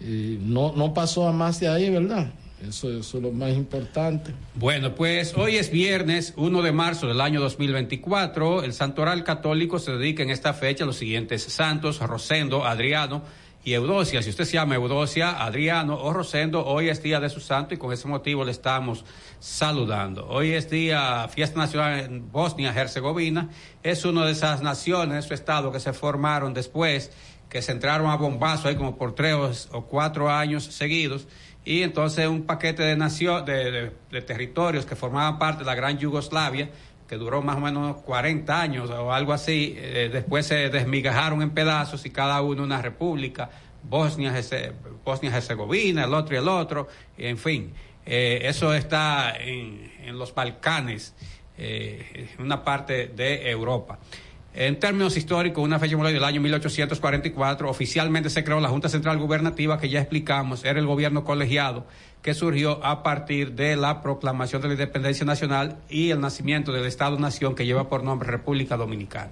S25: eh, no, no pasó a más de ahí, ¿verdad? Eso, eso es lo más importante.
S26: Bueno, pues hoy es viernes 1 de marzo del año 2024. El Santoral Católico se dedica en esta fecha a los siguientes santos, Rosendo, Adriano y Eudosia. Si usted se llama Eudosia, Adriano o Rosendo, hoy es día de su santo y con ese motivo le estamos saludando. Hoy es día, fiesta nacional en Bosnia-Herzegovina. Es una de esas naciones, su estado, que se formaron después, que se entraron a bombazo ahí como por tres o cuatro años seguidos y entonces un paquete de, nación, de, territorios que formaban parte de la gran Yugoslavia, que duró más o menos 40 años o algo así, eh, después se desmigajaron en pedazos y cada uno una república, Bosnia, Herzegovina, el otro y el otro, en fin, eh, eso está en, en los Balcanes, eh, una parte de Europa. En términos históricos, una fecha del año 1844, oficialmente se creó la Junta Central Gubernativa, que ya explicamos, era el gobierno colegiado que surgió a partir de la proclamación de la independencia nacional y el nacimiento del Estado-Nación que lleva por nombre República Dominicana.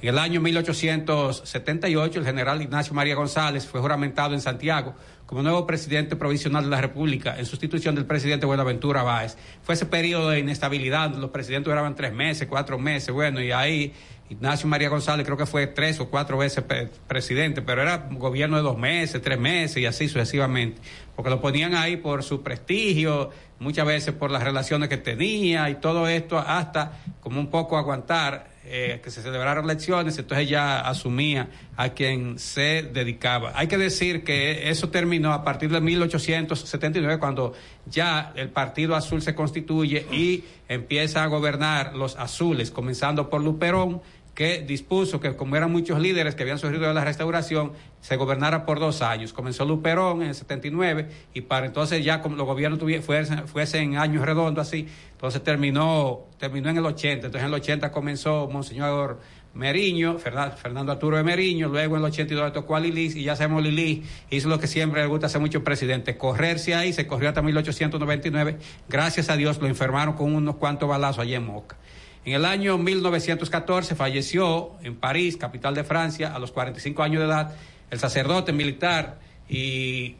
S26: En el año 1878, el general Ignacio María González fue juramentado en Santiago como nuevo presidente provisional de la República en sustitución del presidente Buenaventura Báez. Fue ese periodo de inestabilidad, los presidentes duraban tres meses, cuatro meses, bueno, y ahí Ignacio María González creo que fue tres o cuatro veces presidente, pero era gobierno de dos meses, tres meses y así sucesivamente, porque lo ponían ahí por su prestigio, muchas veces por las relaciones que tenía y todo esto hasta como un poco aguantar eh, que se celebraron elecciones, entonces ya asumía a quien se dedicaba. Hay que decir que eso terminó a partir de 1879, cuando ya el Partido Azul se constituye y empieza a gobernar los azules, comenzando por Luperón, que dispuso que como eran muchos líderes que habían surgido de la restauración, se gobernara por dos años. Comenzó Luperón en el 79 y para entonces ya como los gobiernos fuesen, fuesen años redondos así, entonces terminó, terminó en el 80. Entonces en el 80 comenzó Monseñor Meriño, Fernando Arturo de Meriño, luego en el 82 le tocó a Lilis y ya sabemos Lilis hizo lo que siempre le gusta hacer mucho presidente, correrse ahí, se corrió hasta 1899, gracias a Dios lo enfermaron con unos cuantos balazos allí en Moca. En el año 1914 falleció en París, capital de Francia, a los 45 años de edad, el sacerdote militar y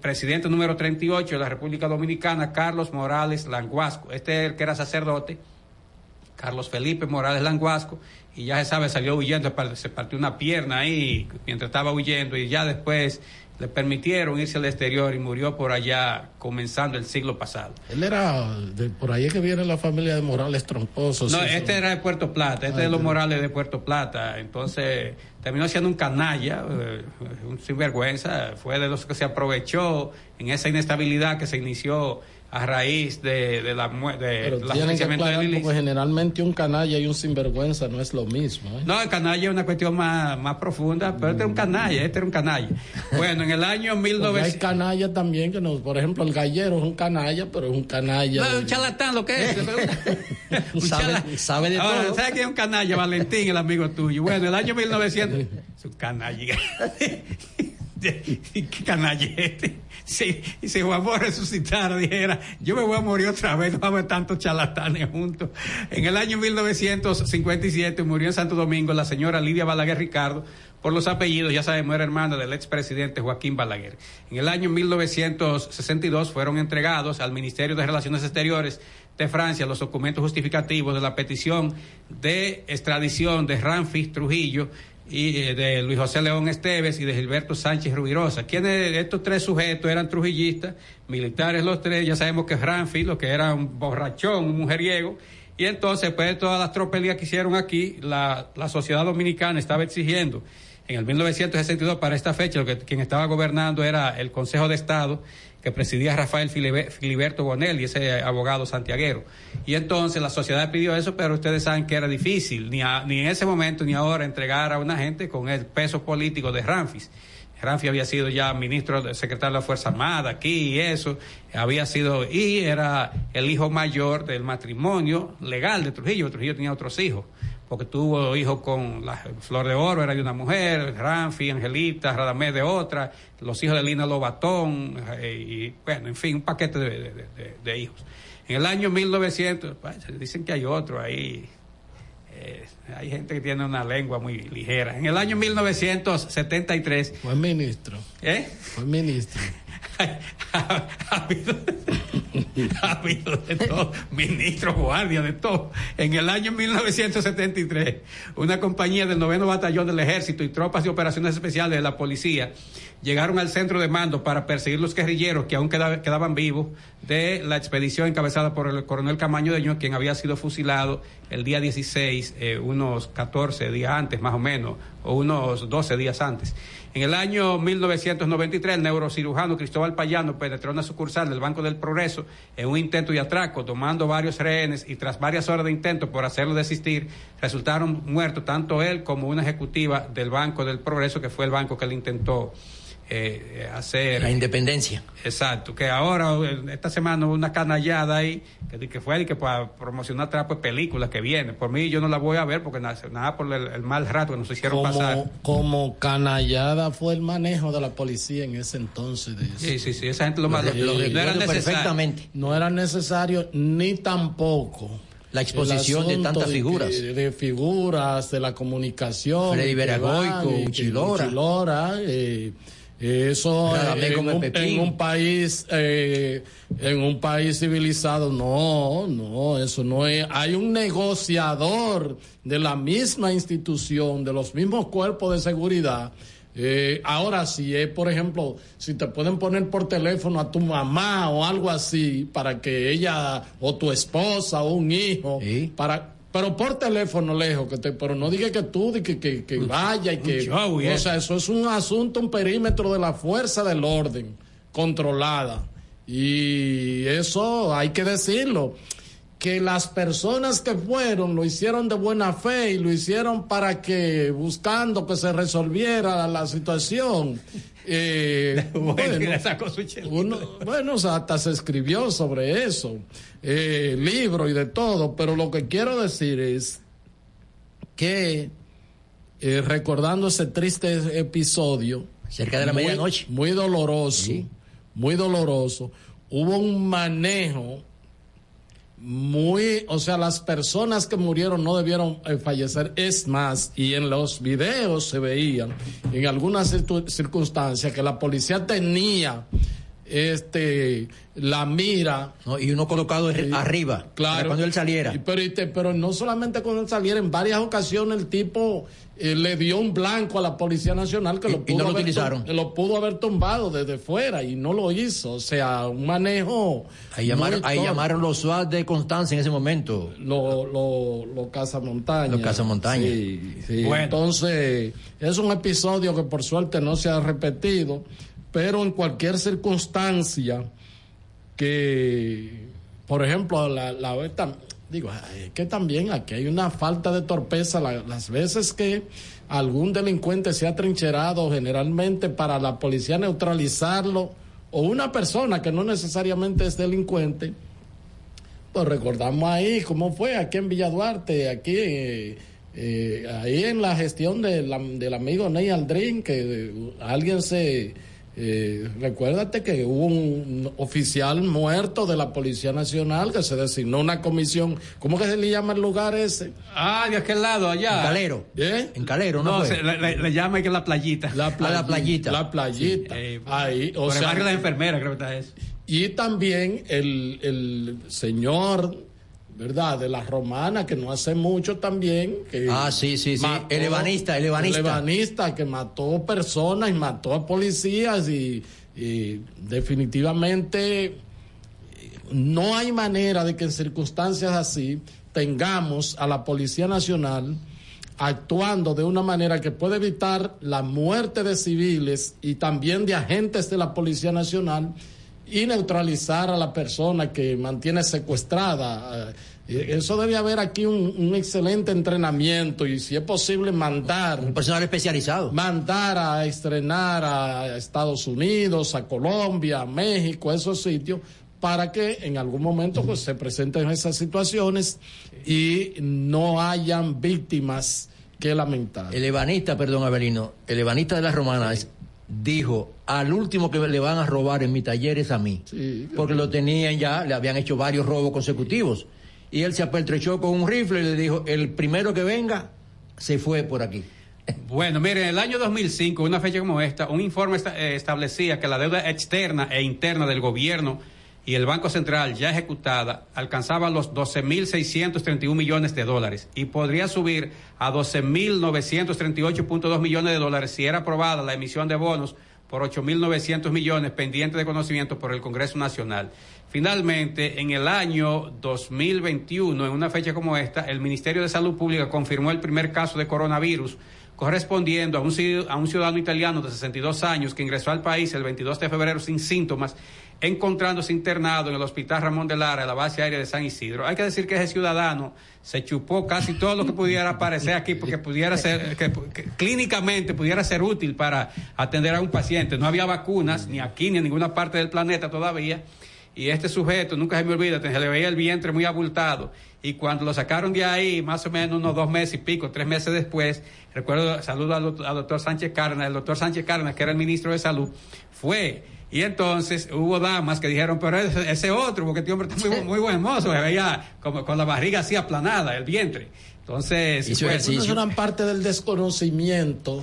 S26: presidente número 38 de la República Dominicana, Carlos Morales Languasco. Este es el que era sacerdote, Carlos Felipe Morales Languasco, y ya se sabe, salió huyendo, se partió una pierna ahí mientras estaba huyendo, y ya después le permitieron irse al exterior y murió por allá comenzando el siglo pasado.
S25: Él era, de, por ahí es que viene la familia de Morales Troncosos.
S26: No, este era de Puerto Plata, este ah, de los Morales de Puerto Plata, entonces terminó siendo un canalla, eh, un sinvergüenza, fue de los que se aprovechó en esa inestabilidad que se inició a raíz de, de la muerte de
S25: Pero tienen que aclarar porque generalmente un canalla y un sinvergüenza no es lo mismo. ¿eh?
S26: No, el canalla es una cuestión más, más profunda, pero este era un canalla, este era un canalla. Bueno, en el año
S25: Porque hay
S26: 1900...
S25: canalla también, que no, por ejemplo, el gallero es un canalla, pero es un canalla.
S26: No, es un charlatán lo que es. Un
S25: Sabe-
S26: charla-
S25: sabe de
S26: Ahora,
S25: todo.
S26: ¿Sabes quién es un canalla? Valentín, el amigo tuyo. Bueno, el año 1900... Es un canalla. ¿Qué este? Si, si Juan Bosch resucitara, dijera, yo me voy a morir otra vez, no va a haber tantos charlatanes juntos. En el año 1957 murió en Santo Domingo la señora Lidia Balaguer Ricardo, por los apellidos, ya sabemos, era hermana del expresidente Joaquín Balaguer. En el año 1962 fueron entregados al Ministerio de Relaciones Exteriores de Francia los documentos justificativos de la petición de extradición de Ramfis Trujillo y eh, de Luis José León Esteves y de Gilberto Sánchez Rubirosa. Quienes estos tres sujetos eran trujillistas, militares los tres, ya sabemos que Ramfis, lo que era un borrachón, un mujeriego, y entonces, después de todas las tropelías que hicieron aquí, la, la sociedad dominicana estaba exigiendo en el 1962 para esta fecha, lo que, quien estaba gobernando era el Consejo de Estado que presidía Rafael Filibe- Filiberto Bonelli, ese abogado santiaguero. Y entonces la sociedad pidió eso, pero ustedes saben que era difícil, ni, a- ni en ese momento ni ahora entregar a una gente con el peso político de Ramfis. Ramfi había sido ya ministro, secretario de la Fuerza Armada aquí y eso, había sido, y era el hijo mayor del matrimonio legal de Trujillo. Trujillo tenía otros hijos, porque tuvo hijos con la Flor de Oro, era de una mujer, Ramfi, Angelita, Radamés de otra, los hijos de Lina Lobatón, eh, y bueno, en fin, un paquete de, de- de- de hijos. En el año 1900, pues, dicen que hay otro ahí, eh, hay gente que tiene una lengua muy ligera. En el año 1973.
S25: Fue ministro.
S26: ¿Eh?
S25: Fue ministro.
S26: ha, habido, ha habido de todo, ministro, guardia, de todo. En el año 1973, una compañía del noveno batallón del ejército y tropas de operaciones especiales de la policía llegaron al centro de mando para perseguir los guerrilleros que aún queda- quedaban vivos de la expedición encabezada por el coronel Camaño Deño, quien había sido fusilado el día 16, eh, unos 14 días antes, más o menos, o unos 12 días antes. En el año 1993, el neurocirujano Cristóbal Payano penetró en una sucursal del Banco del Progreso en un intento de atraco, tomando varios rehenes y tras varias horas de intento por hacerlo desistir, resultaron muertos tanto él como una ejecutiva del Banco del Progreso, que fue el banco que le intentó eh, hacer.
S2: La independencia.
S26: Exacto, que ahora, eh, esta semana hubo una canallada ahí, que, que fue y que para promocionar trapo de películas que viene. Por mí yo no la voy a ver porque nada, nada por el, el mal rato que nos hicieron pasar.
S25: Como, como canallada fue el manejo de la policía en ese entonces. De
S26: Sí, sí, sí, esa gente lo lo- lo era
S2: perfectamente.
S25: No era necesario ni tampoco.
S2: La exposición de tantas figuras.
S25: De, figuras, de la comunicación.
S2: Freddy Veragoico. Uchilora,
S25: eh, eso
S2: Radamés
S25: en un, en un país eh, en un país civilizado no no eso no es. Hay un negociador de la misma institución de los mismos cuerpos de seguridad. Eh, ahora si es por ejemplo si te pueden poner por teléfono a tu mamá o algo así para que ella o tu esposa o un hijo para pero por teléfono lejos, que te, pero no diga que tú, que, que, que vaya y que...
S26: show,
S25: o sea, eso es un asunto, un perímetro de la fuerza del orden, controlada. Y eso hay que decirlo. Que las personas que fueron lo hicieron de buena fe y lo hicieron para que, buscando que se resolviera la situación. Eh,
S26: Bueno, sacó su
S25: uno, hasta se escribió sobre eso, eh, libro y de todo, pero lo que quiero decir es que eh, recordando ese triste episodio,
S2: Cerca de la
S25: muy-
S2: medianoche.
S25: muy doloroso, muy doloroso, hubo un manejo muy, o sea, las personas que murieron no debieron eh, fallecer. Es más, y en los videos se veían, en algunas circu- circunstancias, que la policía tenía este la mira
S2: No, y uno colocado er- arriba,
S25: claro
S2: para cuando él saliera.
S25: Y- pero, y te- pero no solamente cuando él saliera en varias ocasiones el tipo eh, le dio un blanco a la policía nacional que
S2: Y-
S25: lo
S2: y
S25: pudo
S2: no lo
S25: haber lo pudo haber tumbado desde fuera y no lo hizo o sea un manejo
S2: Ahí llamaron, ahí llamaron los SWAT de Constanza en ese momento.
S25: Los lo, lo cazamontañas.
S2: Los cazamontañas.
S25: Sí, sí.
S2: Bueno.
S25: Entonces, es un episodio que por suerte no se ha repetido, pero en cualquier circunstancia, que, por ejemplo, la, la digo, que también aquí hay una falta de torpeza. La- las veces que algún delincuente se ha trincherado generalmente para la policía neutralizarlo o una persona que no necesariamente es delincuente, pues recordamos ahí cómo fue aquí en Villa Duarte, aquí, eh, eh, ahí en la gestión de del amigo Ney Aldrin, que eh, alguien se... eh, recuérdate que hubo un oficial muerto de la Policía Nacional que se designó una comisión. ¿Cómo que se le llama el lugar ese?
S26: Ah, de aquel lado, allá.
S2: En Calero.
S25: ¿Eh?
S2: En Calero, ¿no?
S26: No, se- le, le- le llama que la playita.
S25: La
S2: Ah, la playita.
S25: La playita.
S26: Eh,
S25: ahí, o
S26: por el
S25: sea,
S26: barrio de las enfermeras, creo que está eso.
S25: Y también el, el señor, ¿verdad? De la romana, que no hace mucho también. Que
S2: Ah, sí, sí, sí. El ebanista, el ebanista.
S25: El ebanista que mató personas y mató a policías y, y definitivamente no hay manera de que en circunstancias así tengamos a la Policía Nacional actuando de una manera que puede evitar la muerte de civiles y también de agentes de la Policía Nacional y neutralizar a la persona que mantiene secuestrada. Eh, Eso debe haber aquí un, un excelente entrenamiento y si es posible mandar... Un
S2: personal especializado.
S25: Mandar a estrenar a Estados Unidos, a Colombia, a México, a esos sitios para que en algún momento pues, se presenten esas situaciones y no hayan víctimas que lamentar.
S2: El ebanista, perdón, Abelino, el ebanista de las romanas dijo, al último que le van a robar en mi taller es a mí. porque lo tenían ya, le habían hecho varios robos consecutivos. Y él se apertrechó con un rifle y le dijo, el primero que venga, se fue por aquí.
S26: Bueno, mire, en el año 2005, una fecha como esta, un informe esta- eh, establecía que la deuda externa e interna del gobierno y el Banco Central ya ejecutada alcanzaba los 12.631 millones de dólares y podría subir a 12.938.2 millones de dólares si era aprobada la emisión de bonos por 8.900 millones pendientes de conocimiento por el Congreso Nacional. Finalmente, en el año 2021, en una fecha como esta, el Ministerio de Salud Pública confirmó el primer caso de coronavirus correspondiendo a un, a un ciudadano italiano de 62 años que ingresó al país el 22 de febrero sin síntomas, encontrándose internado en el Hospital Ramón de Lara, la base aérea de San Isidro. Hay que decir que ese ciudadano se chupó casi todo lo que pudiera aparecer aquí porque pudiera ser, que, que clínicamente pudiera ser útil para atender a un paciente. No había vacunas ni aquí ni en ninguna parte del planeta todavía. Y este sujeto, nunca se me olvida, se le veía el vientre muy abultado. Y cuando lo sacaron de ahí, más o menos unos dos meses y pico, tres meses después, recuerdo, saludo al, al doctor Sánchez Cárdenas, el doctor Sánchez Cárdenas, que era el ministro de Salud, fue. Y entonces hubo damas que dijeron, pero ese, ese otro, porque este hombre está muy, bu- muy buen mozo, se veía como con la barriga así aplanada, el vientre. Entonces,
S25: Eso
S26: pues,
S25: es una parte del desconocimiento.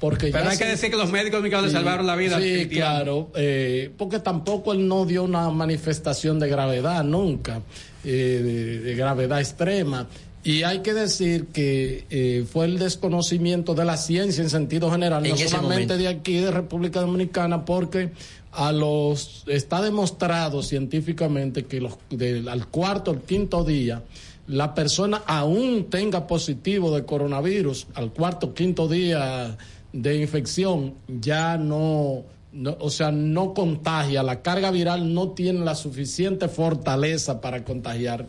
S25: Porque
S26: Pero
S25: ya
S26: hay que decir que los médicos dominicanos le salvaron la vida. al
S25: Sí,
S26: cristiano.
S25: claro, eh, porque tampoco él no dio una manifestación de gravedad nunca, eh, de, de gravedad extrema. Y hay que decir que eh, fue el desconocimiento de la ciencia en sentido general,
S2: En
S25: no solamente
S2: momento.
S25: de aquí, de República Dominicana, porque a los está demostrado científicamente que los, del- al cuarto, el quinto día, la persona aún tenga positivo de coronavirus, al cuarto, quinto día de infección, ya no, no, o sea, no contagia, la carga viral no tiene la suficiente fortaleza para contagiar.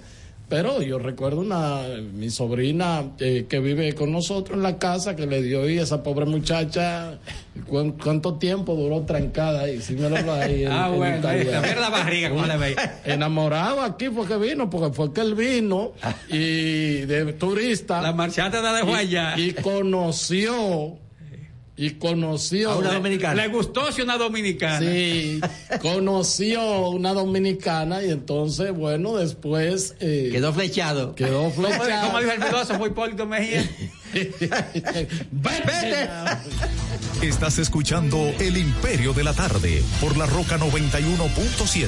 S25: Pero yo recuerdo una, mi sobrina eh, que vive con nosotros en la casa que le dio y esa pobre muchacha, ¿cuán- ¿cuánto tiempo duró trancada ahí? Sí me lo va ahí en-
S26: Ah,
S25: en
S26: bueno. Ver la barriga, cómo le.
S25: Enamorado aquí fue que vino, porque fue que él vino y de turista.
S26: La marchata la dejó
S25: y-
S26: allá.
S25: Y conoció, y conoció.
S26: A una dominicana. Le gustó si una dominicana.
S25: Sí, conoció una dominicana y entonces, bueno, después. eh,
S2: Quedó flechado.
S25: Quedó flechado.
S26: como dijo el filósofo Hipólito Mejía.
S24: Estás escuchando El Imperio de la Tarde por la Roca 91.7.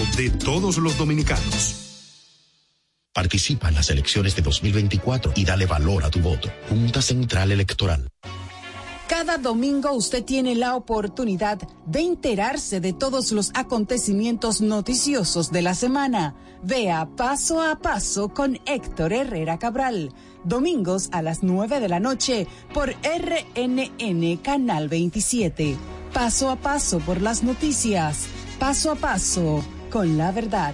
S28: de todos los dominicanos.
S29: Participa en las elecciones de 2024 y dale valor a tu voto. Junta Central Electoral.
S30: Cada domingo usted tiene la oportunidad de enterarse de todos los acontecimientos noticiosos de la semana. Vea paso a paso con Héctor Herrera Cabral. Domingos a las 9 de la noche por RNN Canal 27. Paso a paso por las noticias. Paso a paso con la verdad.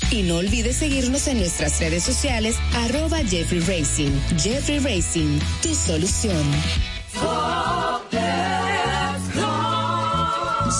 S5: y no olvides seguirnos en nuestras redes sociales, arroba Jeffrey Racing. Jeffrey Racing, tu solución.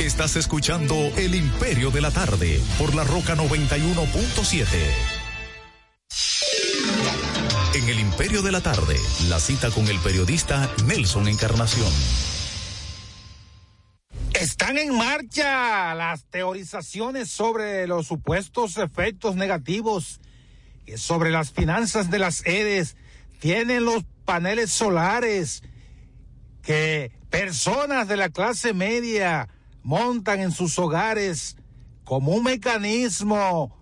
S24: Estás escuchando El Imperio de la Tarde por la Roca 91.7. En El Imperio de la Tarde, la cita con el periodista Nelson Encarnación.
S31: Están en marcha las teorizaciones sobre los supuestos efectos negativos que sobre las finanzas de las EDES tienen los paneles solares que personas de la clase media montan en sus hogares como un mecanismo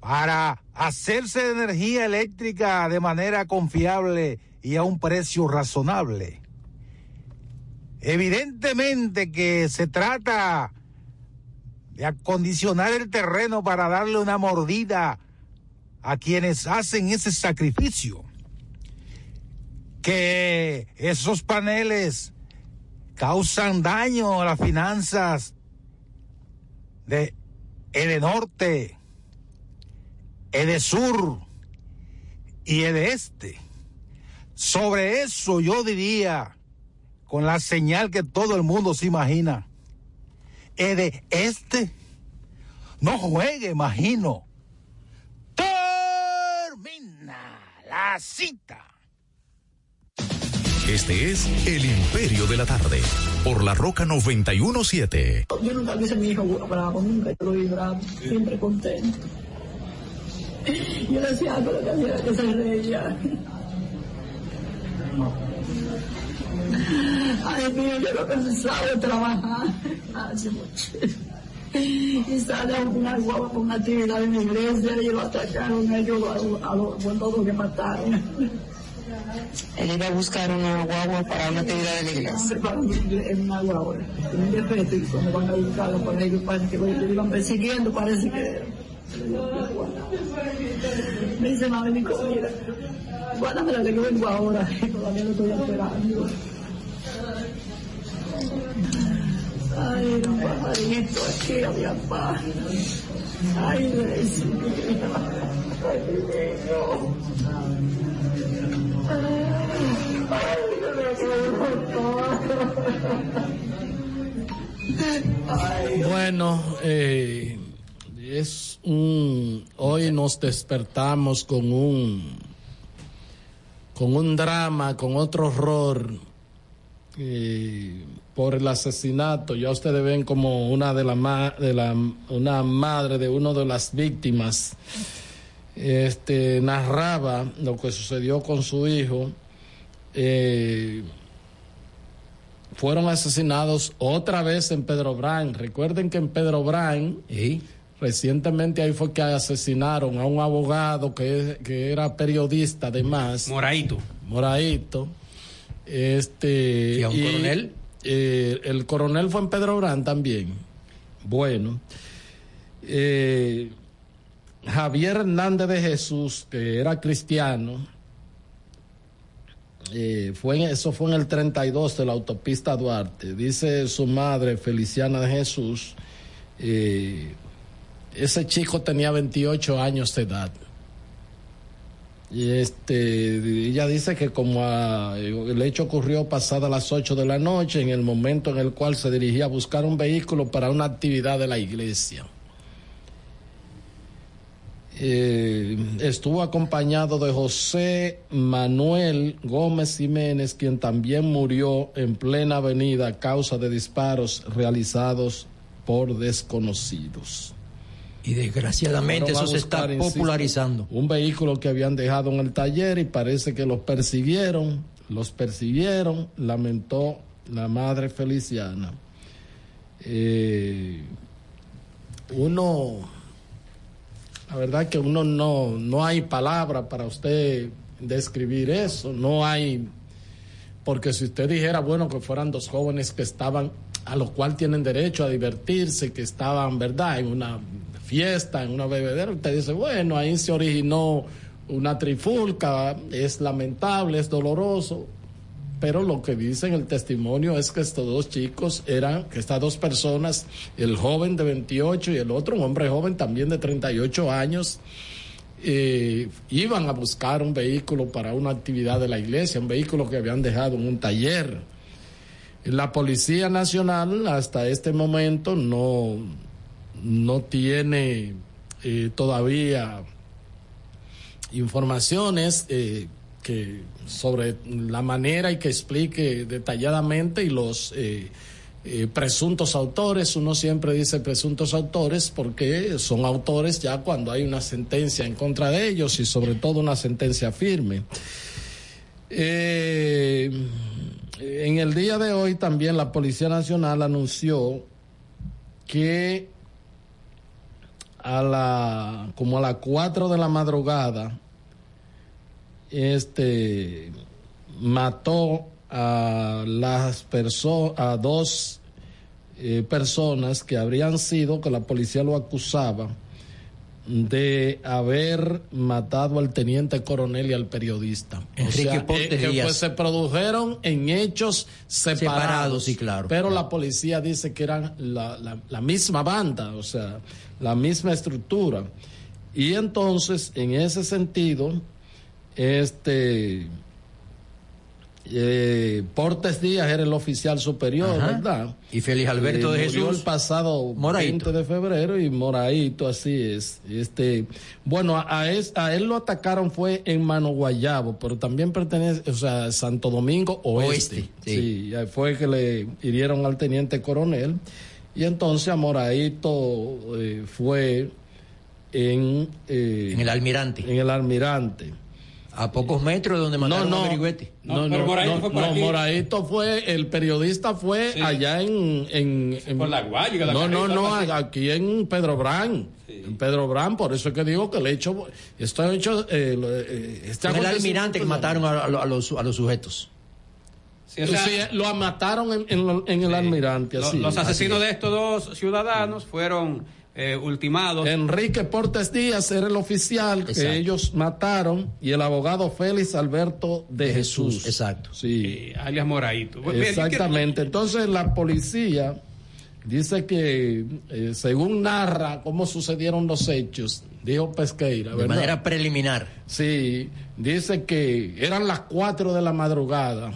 S31: para hacerse de energía eléctrica de manera confiable y a un precio razonable. Evidentemente que se trata de acondicionar el terreno para darle una mordida a quienes hacen ese sacrificio. Que esos paneles causan daño a las finanzas de Edenorte, Edesur y Edeste. Sobre eso yo diría, con la señal que todo el mundo se imagina, Este no juegue, imagino. Termina la cita.
S24: Este es El Imperio de la Tarde por la Roca 917.
S32: Yo nunca vi a mi hijo bravo, nunca yo lo vi bravo, siempre contento. Yo decía algo lo que hacía que se reía. Ay, mío, yo no de trabajar hace mucho. Y sale una guagua con una actividad en la iglesia y lo atacaron ellos a, a los buenos que mataron.
S12: Él iba a buscar una guagua para una actividad de la iglesia.
S32: En una guagua, en un defecto, cuando van a buscarlo por ellos, parece que lo iban persiguiendo, parece que. Me dice, mami, Nico, mira, guárdamela que yo vengo ahora, todavía lo estoy esperando. Ay, pajarito, aquí había paz. Ay, Grace, mía. Ay, mi.
S25: Bueno, eh, es un hoy nos despertamos con un con un drama, con otro horror eh, por el asesinato. Ya ustedes ven como una de la de la una madre de una de las víctimas este narraba lo que sucedió con su hijo. Eh, fueron asesinados otra vez en Pedro Brán. Recuerden que en Pedro Brán, recientemente ahí fue que asesinaron a un abogado que, que era periodista además.
S26: Moraito.
S25: Moraito. Este,
S2: ¿Y a un coronel?
S25: eh, el coronel fue en Pedro Brán también. Bueno. eh, Javier Hernández de Jesús, que era cristiano, eh, fue en- eso fue en el 32 de la autopista Duarte. Dice su madre, Feliciana de Jesús, eh, ese chico tenía 28 años de edad. Y este, ella dice que como a- el hecho ocurrió pasada las 8 de la noche, en el momento en el cual se dirigía a buscar un vehículo para una actividad de la iglesia. Eh, estuvo acompañado de José Manuel Gómez Jiménez, quien también murió en plena avenida a causa de disparos realizados por desconocidos.
S2: Y desgraciadamente eso se está
S25: insisto,
S2: popularizando.
S25: Un vehículo que habían dejado en el taller y parece que los persiguieron, los persiguieron, lamentó la madre Feliciana. Eh, uno, la verdad que uno no, no hay palabra para usted describir eso, no hay, porque si usted dijera, bueno, que fueran dos jóvenes que estaban, a lo cual tienen derecho a divertirse, que estaban, ¿verdad?, en una fiesta, en una bebedera, usted dice, bueno, ahí se originó una trifulca, es lamentable, es doloroso, pero lo que dice en el testimonio es que estos dos chicos eran, que estas dos personas, el joven de 28 y el otro, un hombre joven también de 38 años, eh, iban a buscar un vehículo para una actividad de la iglesia, un vehículo que habían dejado en un taller. La Policía Nacional hasta este momento no, no tiene eh, todavía informaciones eh, que sobre la manera y que explique detalladamente y los eh, eh, presuntos autores, uno siempre dice presuntos autores porque son autores ya cuando hay una sentencia en contra de ellos y sobre todo una sentencia firme. Eh, en el día de hoy también la Policía Nacional anunció que a la como a las 4 de la madrugada este mató a las personas a dos eh, personas que habrían sido que la policía lo acusaba de haber matado al teniente coronel y al periodista.
S2: Enrique
S25: o sea,
S2: Ponte
S25: eh, que
S2: Díaz.
S25: pues, se produjeron en hechos separados.
S2: Separados, sí, claro.
S25: Pero la policía dice que eran la, la- la misma banda, o sea, la misma estructura. Y entonces, en ese sentido, este eh, Portes Díaz era el oficial superior,
S2: Ajá.
S25: ¿verdad?
S2: Y Félix Alberto de
S25: murió
S2: Jesús.
S25: el pasado
S2: Moraito.
S25: 20 de febrero y Moraito, así es. Este, bueno, a, a es- a él lo atacaron fue en Mano Guayabo, pero también pertenece, o sea, Santo Domingo Oeste.
S2: Oeste, sí.
S25: fue que le hirieron al teniente coronel y entonces a Moraito eh, fue en eh,
S2: En el Almirante.
S25: en el Almirante.
S2: A pocos metros de donde
S25: No,
S2: mataron
S25: no,
S2: a Berigüete.
S25: no, no, no, no, Moraito fue, el periodista fue allá en, en, en-
S26: Por La Guaya, que la
S25: no, no, no, aquí en Pedro Brán, en Pedro Brán, por eso es que digo que el hecho, esto hecho, eh, eh, este
S2: el almirante que mataron a, a- a los, a los sujetos.
S26: Sí, o sea,
S25: Sí, lo mataron en, en- en el almirante, así.
S26: los asesinos
S25: es.
S26: de estos dos ciudadanos fueron eh, ultimados.
S25: Enrique Portes Díaz era el oficial
S26: Exacto.
S25: que ellos mataron y el abogado Félix Alberto de Jesús.
S2: Exacto.
S25: Sí.
S26: Eh, alias Moraito.
S25: Exactamente. Entonces la policía dice que, eh, según narra cómo sucedieron los hechos, dijo Pesqueira.
S2: De manera preliminar.
S25: Sí, dice que eran las 4 de la madrugada.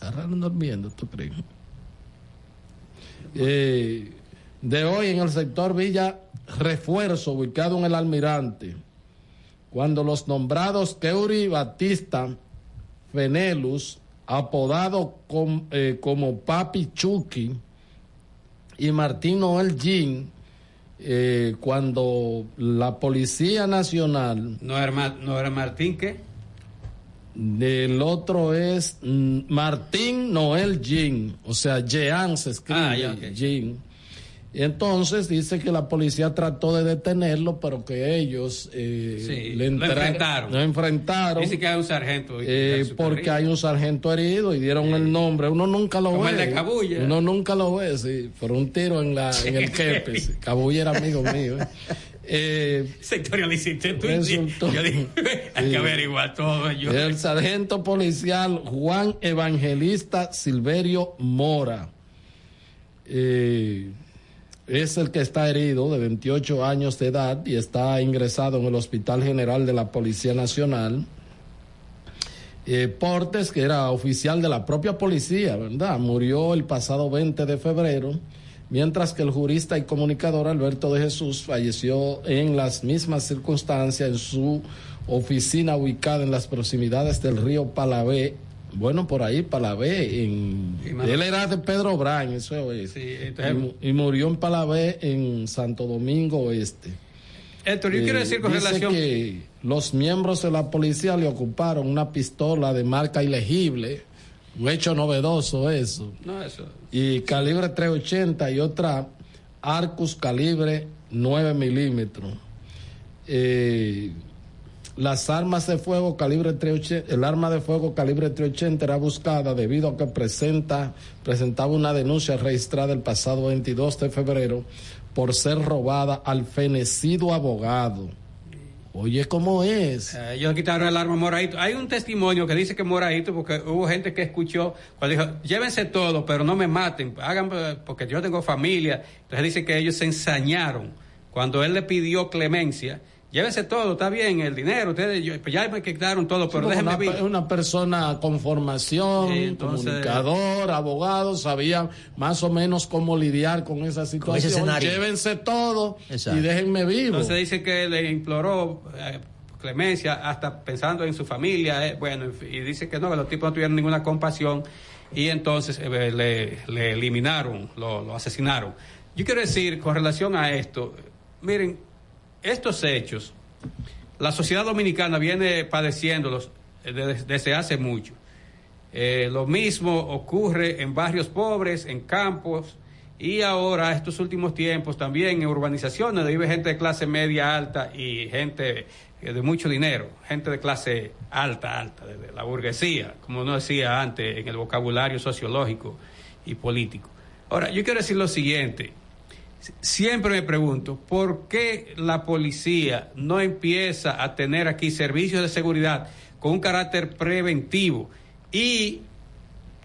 S25: Agarraron durmiendo, ¿tú crees? Eh, de hoy en el sector Villa Refuerzo, ubicado en el Almirante, cuando los nombrados Keuri Batista Fenelus, apodado com- eh, como Papi Chucky, y Martín Noel Jean, eh, cuando la Policía Nacional,
S26: No era, no era Martín, ¿qué?
S25: el otro es mm, Martín Noel Jean, o sea, Jean se escribe,
S26: Ah, ya, ok.
S25: Jean. Y entonces dice que la policía trató de detenerlo, pero que ellos eh,
S26: Sí,
S25: le
S26: lo enfrentaron.
S25: lo enfrentaron.
S26: Dice que hay un sargento.
S25: Eh, porque hay un sargento herido y dieron el nombre. Uno nunca lo
S26: Como
S25: ve.
S26: el de Cabuya.
S25: Uno nunca lo ve, sí. Pero un tiro en, la, en el Kepes. Cabulla era amigo mío. eh. Eh,
S26: tú.
S25: Resultó-
S26: Yo dije, hay
S25: Sí.
S26: que averiguar todo. Yo.
S25: el sargento policial Juan Evangelista Silverio Mora. eh, es el que está herido de 28 años de edad y está ingresado en el Hospital General de la Policía Nacional. Eh, Portes, que era oficial de la propia policía, ¿verdad? Murió el pasado 20 de febrero, mientras que el jurista y comunicador Alberto de Jesús falleció en las mismas circunstancias en su oficina ubicada en las proximidades del río Palabé. Bueno, por ahí, Palabé, en... Él era de Pedro Brán, eso es.
S26: Sí, entonces-
S25: y, mu- y murió en Palabé, en Santo Domingo Oeste.
S26: Héctor, yo
S25: Eh,
S26: quiero decir con
S25: dice
S26: relación.
S25: que los miembros de la policía le ocuparon una pistola de marca ilegible, un hecho novedoso eso,
S26: No, eso.
S25: y calibre 380 y otra Arcus calibre 9 milímetros. Eh, las armas de fuego calibre 380, el arma de fuego calibre 380 era buscada debido a que presenta, presentaba una denuncia registrada el pasado 22 de febrero por ser robada al fenecido abogado. Oye, ¿cómo es?
S26: Eh, ellos quitaron el arma a. Hay un testimonio que dice que Moraito, porque hubo gente que escuchó, cuando dijo, llévense todo, pero no me maten, hagan, eh, porque yo tengo familia. Entonces dice que ellos se ensañaron. Cuando él le pidió clemencia, llévense todo, está bien, el dinero, ustedes yo- pues ya me quitaron todo, pero
S25: Como
S26: déjenme
S25: una,
S26: vivir.
S25: una persona con formación,
S26: Sí, entonces-
S25: comunicador, abogado, sabía más o menos cómo lidiar con esa situación.
S2: escenario.
S25: Llévense todo
S2: Exacto.
S25: y déjenme vivo.
S26: Entonces dice que le imploró eh, clemencia hasta pensando en su familia, eh, bueno, y dice que no, que los tipos no tuvieron ninguna compasión y entonces eh, le, le eliminaron, lo, lo asesinaron. Yo quiero decir, con relación a esto, miren, estos hechos, la sociedad dominicana viene padeciéndolos eh, desde, hace mucho. Eh, lo mismo ocurre en barrios pobres, en campos y ahora estos últimos tiempos también en urbanizaciones donde vive gente de clase media alta y gente eh, de mucho dinero, gente de clase alta, alta, de, la burguesía, como uno decía antes en el vocabulario sociológico y político. Ahora, yo quiero decir lo siguiente. Siempre me pregunto, ¿por qué la policía no empieza a tener aquí servicios de seguridad con un carácter preventivo? Y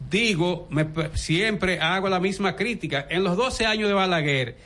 S26: digo, me- siempre hago la misma crítica. En los 12 años de Balaguer,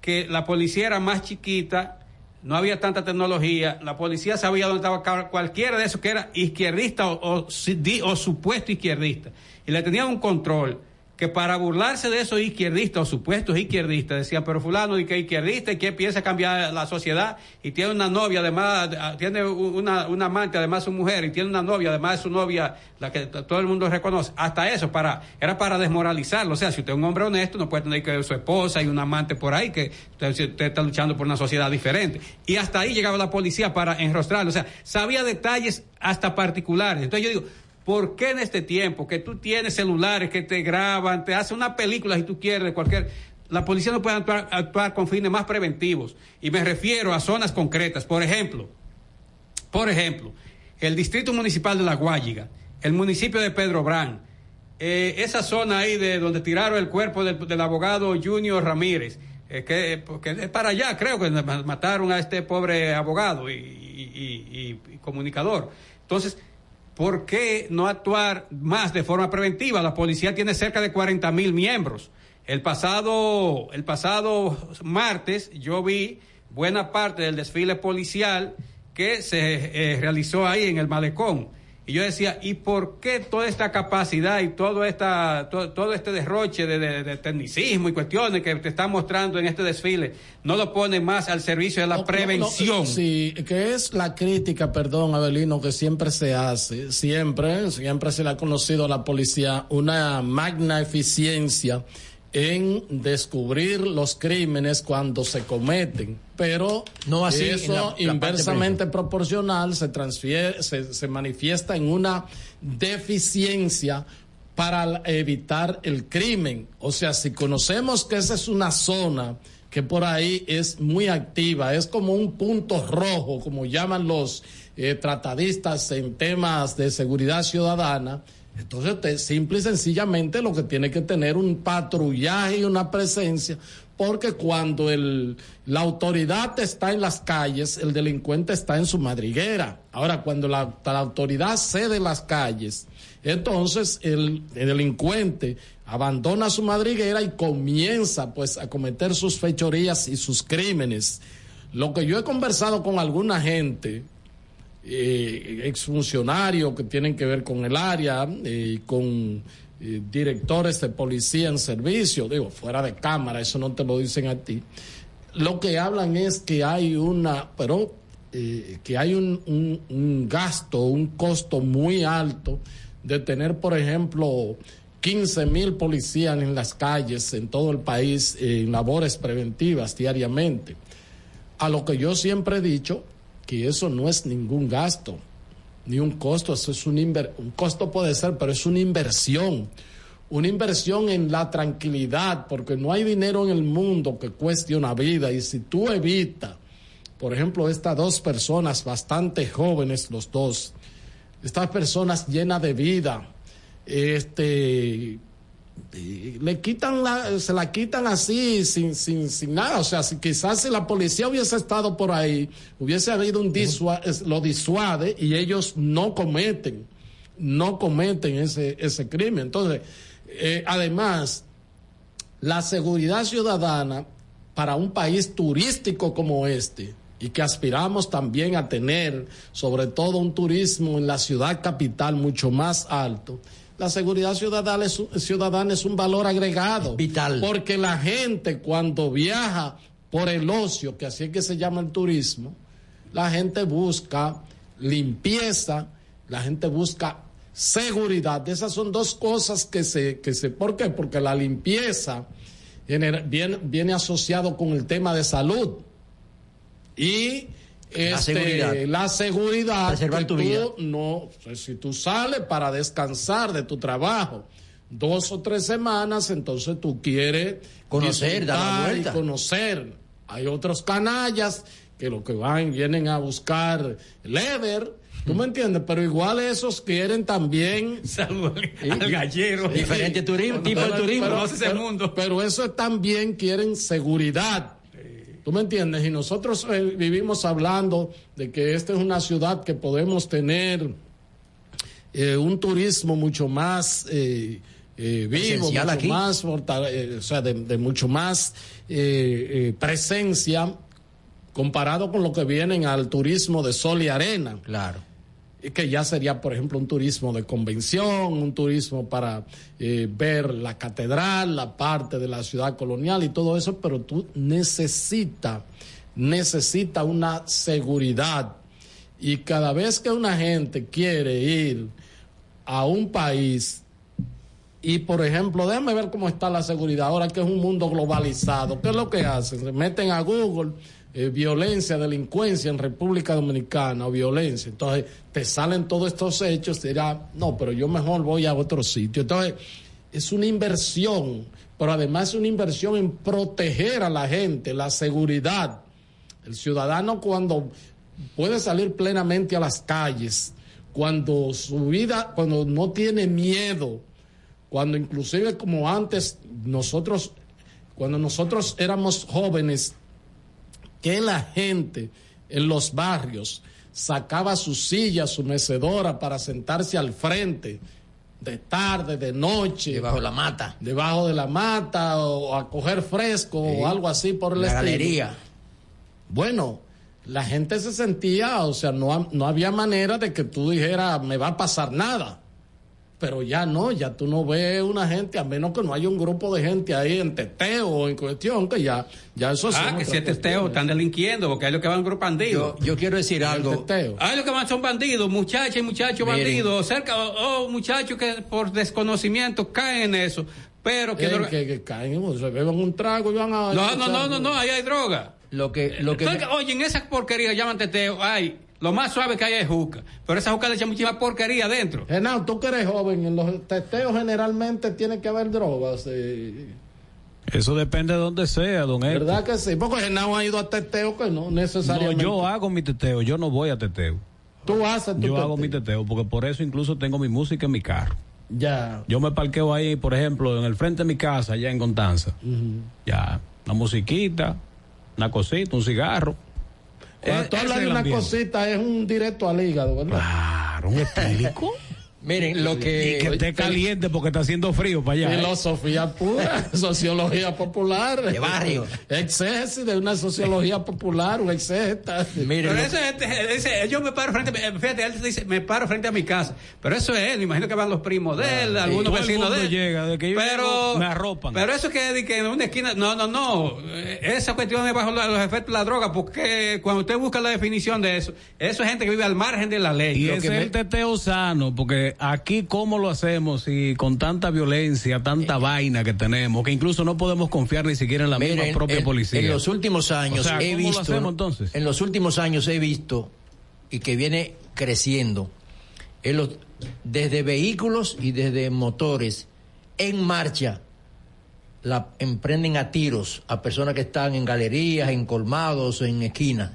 S26: que la policía era más chiquita, no había tanta tecnología, la policía sabía dónde estaba cualquiera de esos que era izquierdista o supuesto izquierdista. Y le tenían un control que para burlarse de esos izquierdistas o supuestos izquierdistas decían, pero fulano y es izquierdista y que piensa cambiar la sociedad y tiene una novia, además, tiene una, una amante, además su mujer, y tiene una novia, además de su novia, la que todo el mundo reconoce. Hasta eso, para, era para desmoralizarlo. O sea, si usted es un hombre honesto, no puede tener que su esposa y un amante por ahí, que usted, usted está luchando por una sociedad diferente. Y hasta ahí llegaba la policía para enrostrarlo. O sea, sabía detalles hasta particulares. Entonces yo digo, ¿Por qué en este tiempo que tú tienes celulares que te graban, te hacen una película si tú quieres, cualquier... La policía no puede actuar, con fines más preventivos. Y me refiero a zonas concretas. Por ejemplo, por ejemplo, el Distrito Municipal de La Guayiga, el municipio de Pedro Brán, eh, esa zona ahí de donde tiraron el cuerpo del, abogado Junior Ramírez, eh, que, porque es para allá, creo que ma- mataron a este pobre abogado y- y comunicador. Entonces, ¿por qué no actuar más de forma preventiva? La policía tiene cerca de 40 mil miembros. El pasado, el pasado martes yo vi buena parte del desfile policial que se eh, realizó ahí en el malecón. Y yo decía, ¿y por qué toda esta capacidad y todo, esta, to- todo este derroche de, de- de tecnicismo y cuestiones que te están mostrando en este desfile no lo pone más al servicio de la prevención?
S25: No, no, sí, que es la crítica, perdón, Abelino, que siempre se hace, siempre, siempre se le ha conocido a la policía una magna eficiencia en descubrir los crímenes cuando se cometen, pero
S2: No así la-
S25: eso
S2: la
S25: inversamente proporcional se transfiere, se, se manifiesta en una deficiencia para evitar el crimen. O sea, si conocemos que esa es una zona que por ahí es muy activa, es como un punto rojo, como llaman los eh, tratadistas en temas de seguridad ciudadana, entonces usted simple y sencillamente lo que tiene que tener un patrullaje y una presencia, porque cuando el, la autoridad está en las calles, el delincuente está en su madriguera. Ahora, cuando la, la autoridad cede las calles, entonces el, el delincuente abandona su madriguera y comienza pues a cometer sus fechorías y sus crímenes. Lo que yo he conversado con alguna gente, eh, exfuncionarios que tienen que ver con el área, eh, con eh, directores de policía en servicio, digo, fuera de cámara, eso no te lo dicen a ti. Lo que hablan es que hay una, pero eh, que hay un, gasto, un costo muy alto de tener, por ejemplo, 15 mil policías en las calles en todo el país en labores preventivas diariamente. A lo que yo siempre he dicho, que eso no es ningún gasto, ni un costo, eso es un, inver- un costo puede ser, pero es una inversión, una inversión en la tranquilidad, porque no hay dinero en el mundo que cueste una vida y si tú evitas, por ejemplo, estas dos personas bastante jóvenes, los dos, estas personas llenas de vida, este le quitan la, se la quitan así sin, sin, sin nada. O sea, si quizás si la policía hubiese estado por ahí, hubiese habido un disua- lo disuade y ellos no cometen, no cometen ese, ese crimen. Entonces, eh, además, la seguridad ciudadana para un país turístico como este y que aspiramos también a tener sobre todo un turismo en la ciudad capital mucho más alto. La seguridad ciudadana es, un- ciudadana es un valor agregado. Vital. Porque la gente cuando viaja por el ocio, que así es que se llama el turismo, la gente busca limpieza, la gente busca seguridad. Esas son dos cosas que se, que se, ¿por qué? Porque la limpieza viene, viene, viene asociado con el tema de salud. Y
S2: La
S25: este,
S2: seguridad.
S25: la seguridad
S2: Preservar
S25: que
S2: tu
S25: tú
S2: vida.
S25: no, sea, si tú sales para descansar de tu trabajo dos o tres semanas, entonces tú quieres
S2: Conocer, dar la
S25: y
S2: vuelta.
S25: conocer. Hay otros canallas que lo que van, vienen a buscar leather, ¿tú me entiendes? Pero igual esos quieren también...
S26: al gallero.
S2: Diferente turismo, tipo de
S25: Pero-
S2: turismo.
S25: pero-
S2: Conoces el
S25: pero-
S2: mundo.
S25: Pero eso también quieren seguridad. ¿Tú me entiendes? Y nosotros eh, vivimos hablando de que esta es una ciudad que podemos tener eh, un turismo mucho más eh, eh, vivo, mucho
S2: aquí.
S25: más, o sea, de, de mucho más presencia comparado con lo que vienen al turismo de sol y arena.
S2: Claro.
S25: Que ya sería, por ejemplo, un turismo de convención, un turismo para eh, ver la catedral, la parte de la ciudad colonial y todo eso, pero tú necesitas, necesita una seguridad. Y cada vez que una gente quiere ir a un país y, por ejemplo, déjame ver cómo está la seguridad ahora que es un mundo globalizado. ¿Qué es lo que hacen? Se meten a Google eh, violencia, delincuencia en República Dominicana violencia. Entonces, te salen todos estos hechos, dirá, no, pero yo mejor voy a otro sitio. Entonces, es una inversión, pero además es una inversión en proteger a la gente, la seguridad. El ciudadano cuando puede salir plenamente a las calles, cuando su vida, cuando no tiene miedo, cuando inclusive como antes nosotros cuando nosotros éramos jóvenes, que la gente en los barrios sacaba su silla, su mecedora para sentarse al frente de tarde, de noche.
S2: Debajo de la mata.
S25: Debajo de la mata o a coger fresco
S2: Sí.
S25: o algo así por el
S2: La
S25: estilo.
S2: galería.
S25: Bueno, la gente se sentía, o sea, no, no había manera de que tú dijeras, me va a pasar nada. Pero ya no, ya tú no ves una gente, a menos que no haya un grupo de gente ahí en teteo o en cuestión, que ya, ya eso
S26: Ah, que si es
S25: cuestiones.
S26: están delinquiendo, porque hay los que van grupos bandidos.
S2: Yo, yo quiero decir algo.
S26: Hay los que van son bandidos, muchachas y muchachos bandidos, cerca, o o muchachos que por desconocimiento caen en eso, pero que...
S25: Eh,
S26: droga-
S25: que, que caen, se beben un trago y van a...
S26: No, no, no, no, no, ahí hay droga.
S2: Lo que, lo que
S26: Entonces, oye, en esa porquería llaman teteo, ay, lo más suave que hay es juca, pero esa juca le echa muchísima porquería adentro.
S25: Genao, tú que eres joven, en los testeos generalmente tiene que haber drogas. eh.
S27: Eso depende de donde sea, don Héctor.
S25: ¿Verdad que sí? Porque Genao ha ido a teteo que no
S27: No,
S25: necesariamente.
S27: yo hago mi teteo, yo no voy a teteo.
S25: Tú haces tu
S27: Yo hago mi teteo porque por eso incluso tengo mi música en mi carro.
S25: Ya.
S27: Yo me parqueo ahí, por ejemplo, en el frente de mi casa, allá en Contanza. Ya, una musiquita, una cosita, un cigarro.
S25: Cuando
S27: Eh,
S25: tú hablas de una
S27: ambiente.
S25: cosita, es un directo al hígado, ¿verdad?
S27: Claro, un explico.
S2: Miren, lo que.
S27: Y que esté caliente porque está haciendo frío para allá. ¿eh?
S25: Filosofía pura, sociología popular.
S2: De barrio.
S25: Exceso de una sociología popular, un exégeta.
S2: Miren,
S26: Pero
S2: lo-
S26: ese, este, ese- yo me paro frente, eh, fíjate, él dice, me paro frente a mi casa, pero eso es, él, me imagino que van los primos de él, algunos
S27: Todo el
S26: vecinos
S27: mundo
S26: de él.
S27: llega, de que yo
S26: pero,
S27: llego, me arropan.
S26: Pero eso que, de que en una esquina, no, no, no, eh, esa cuestión es bajo la- los efectos de la droga, porque cuando usted busca la definición de eso, eso es gente que vive al margen de la ley.
S27: Y
S26: Lo
S27: ese
S26: que
S27: es
S26: me-
S27: el teteo sano, porque aquí cómo lo hacemos y con tanta violencia, tanta vaina que tenemos, que incluso no podemos confiar ni siquiera en la misma propia
S2: en,
S27: policía.
S2: en los últimos años
S27: O sea,
S2: he
S27: ¿cómo lo
S2: visto.
S27: hacemos, entonces?
S2: En los últimos años he visto y que viene creciendo en los- desde vehículos y desde motores en marcha la emprenden a tiros a personas que están en galerías, en colmados, en esquinas.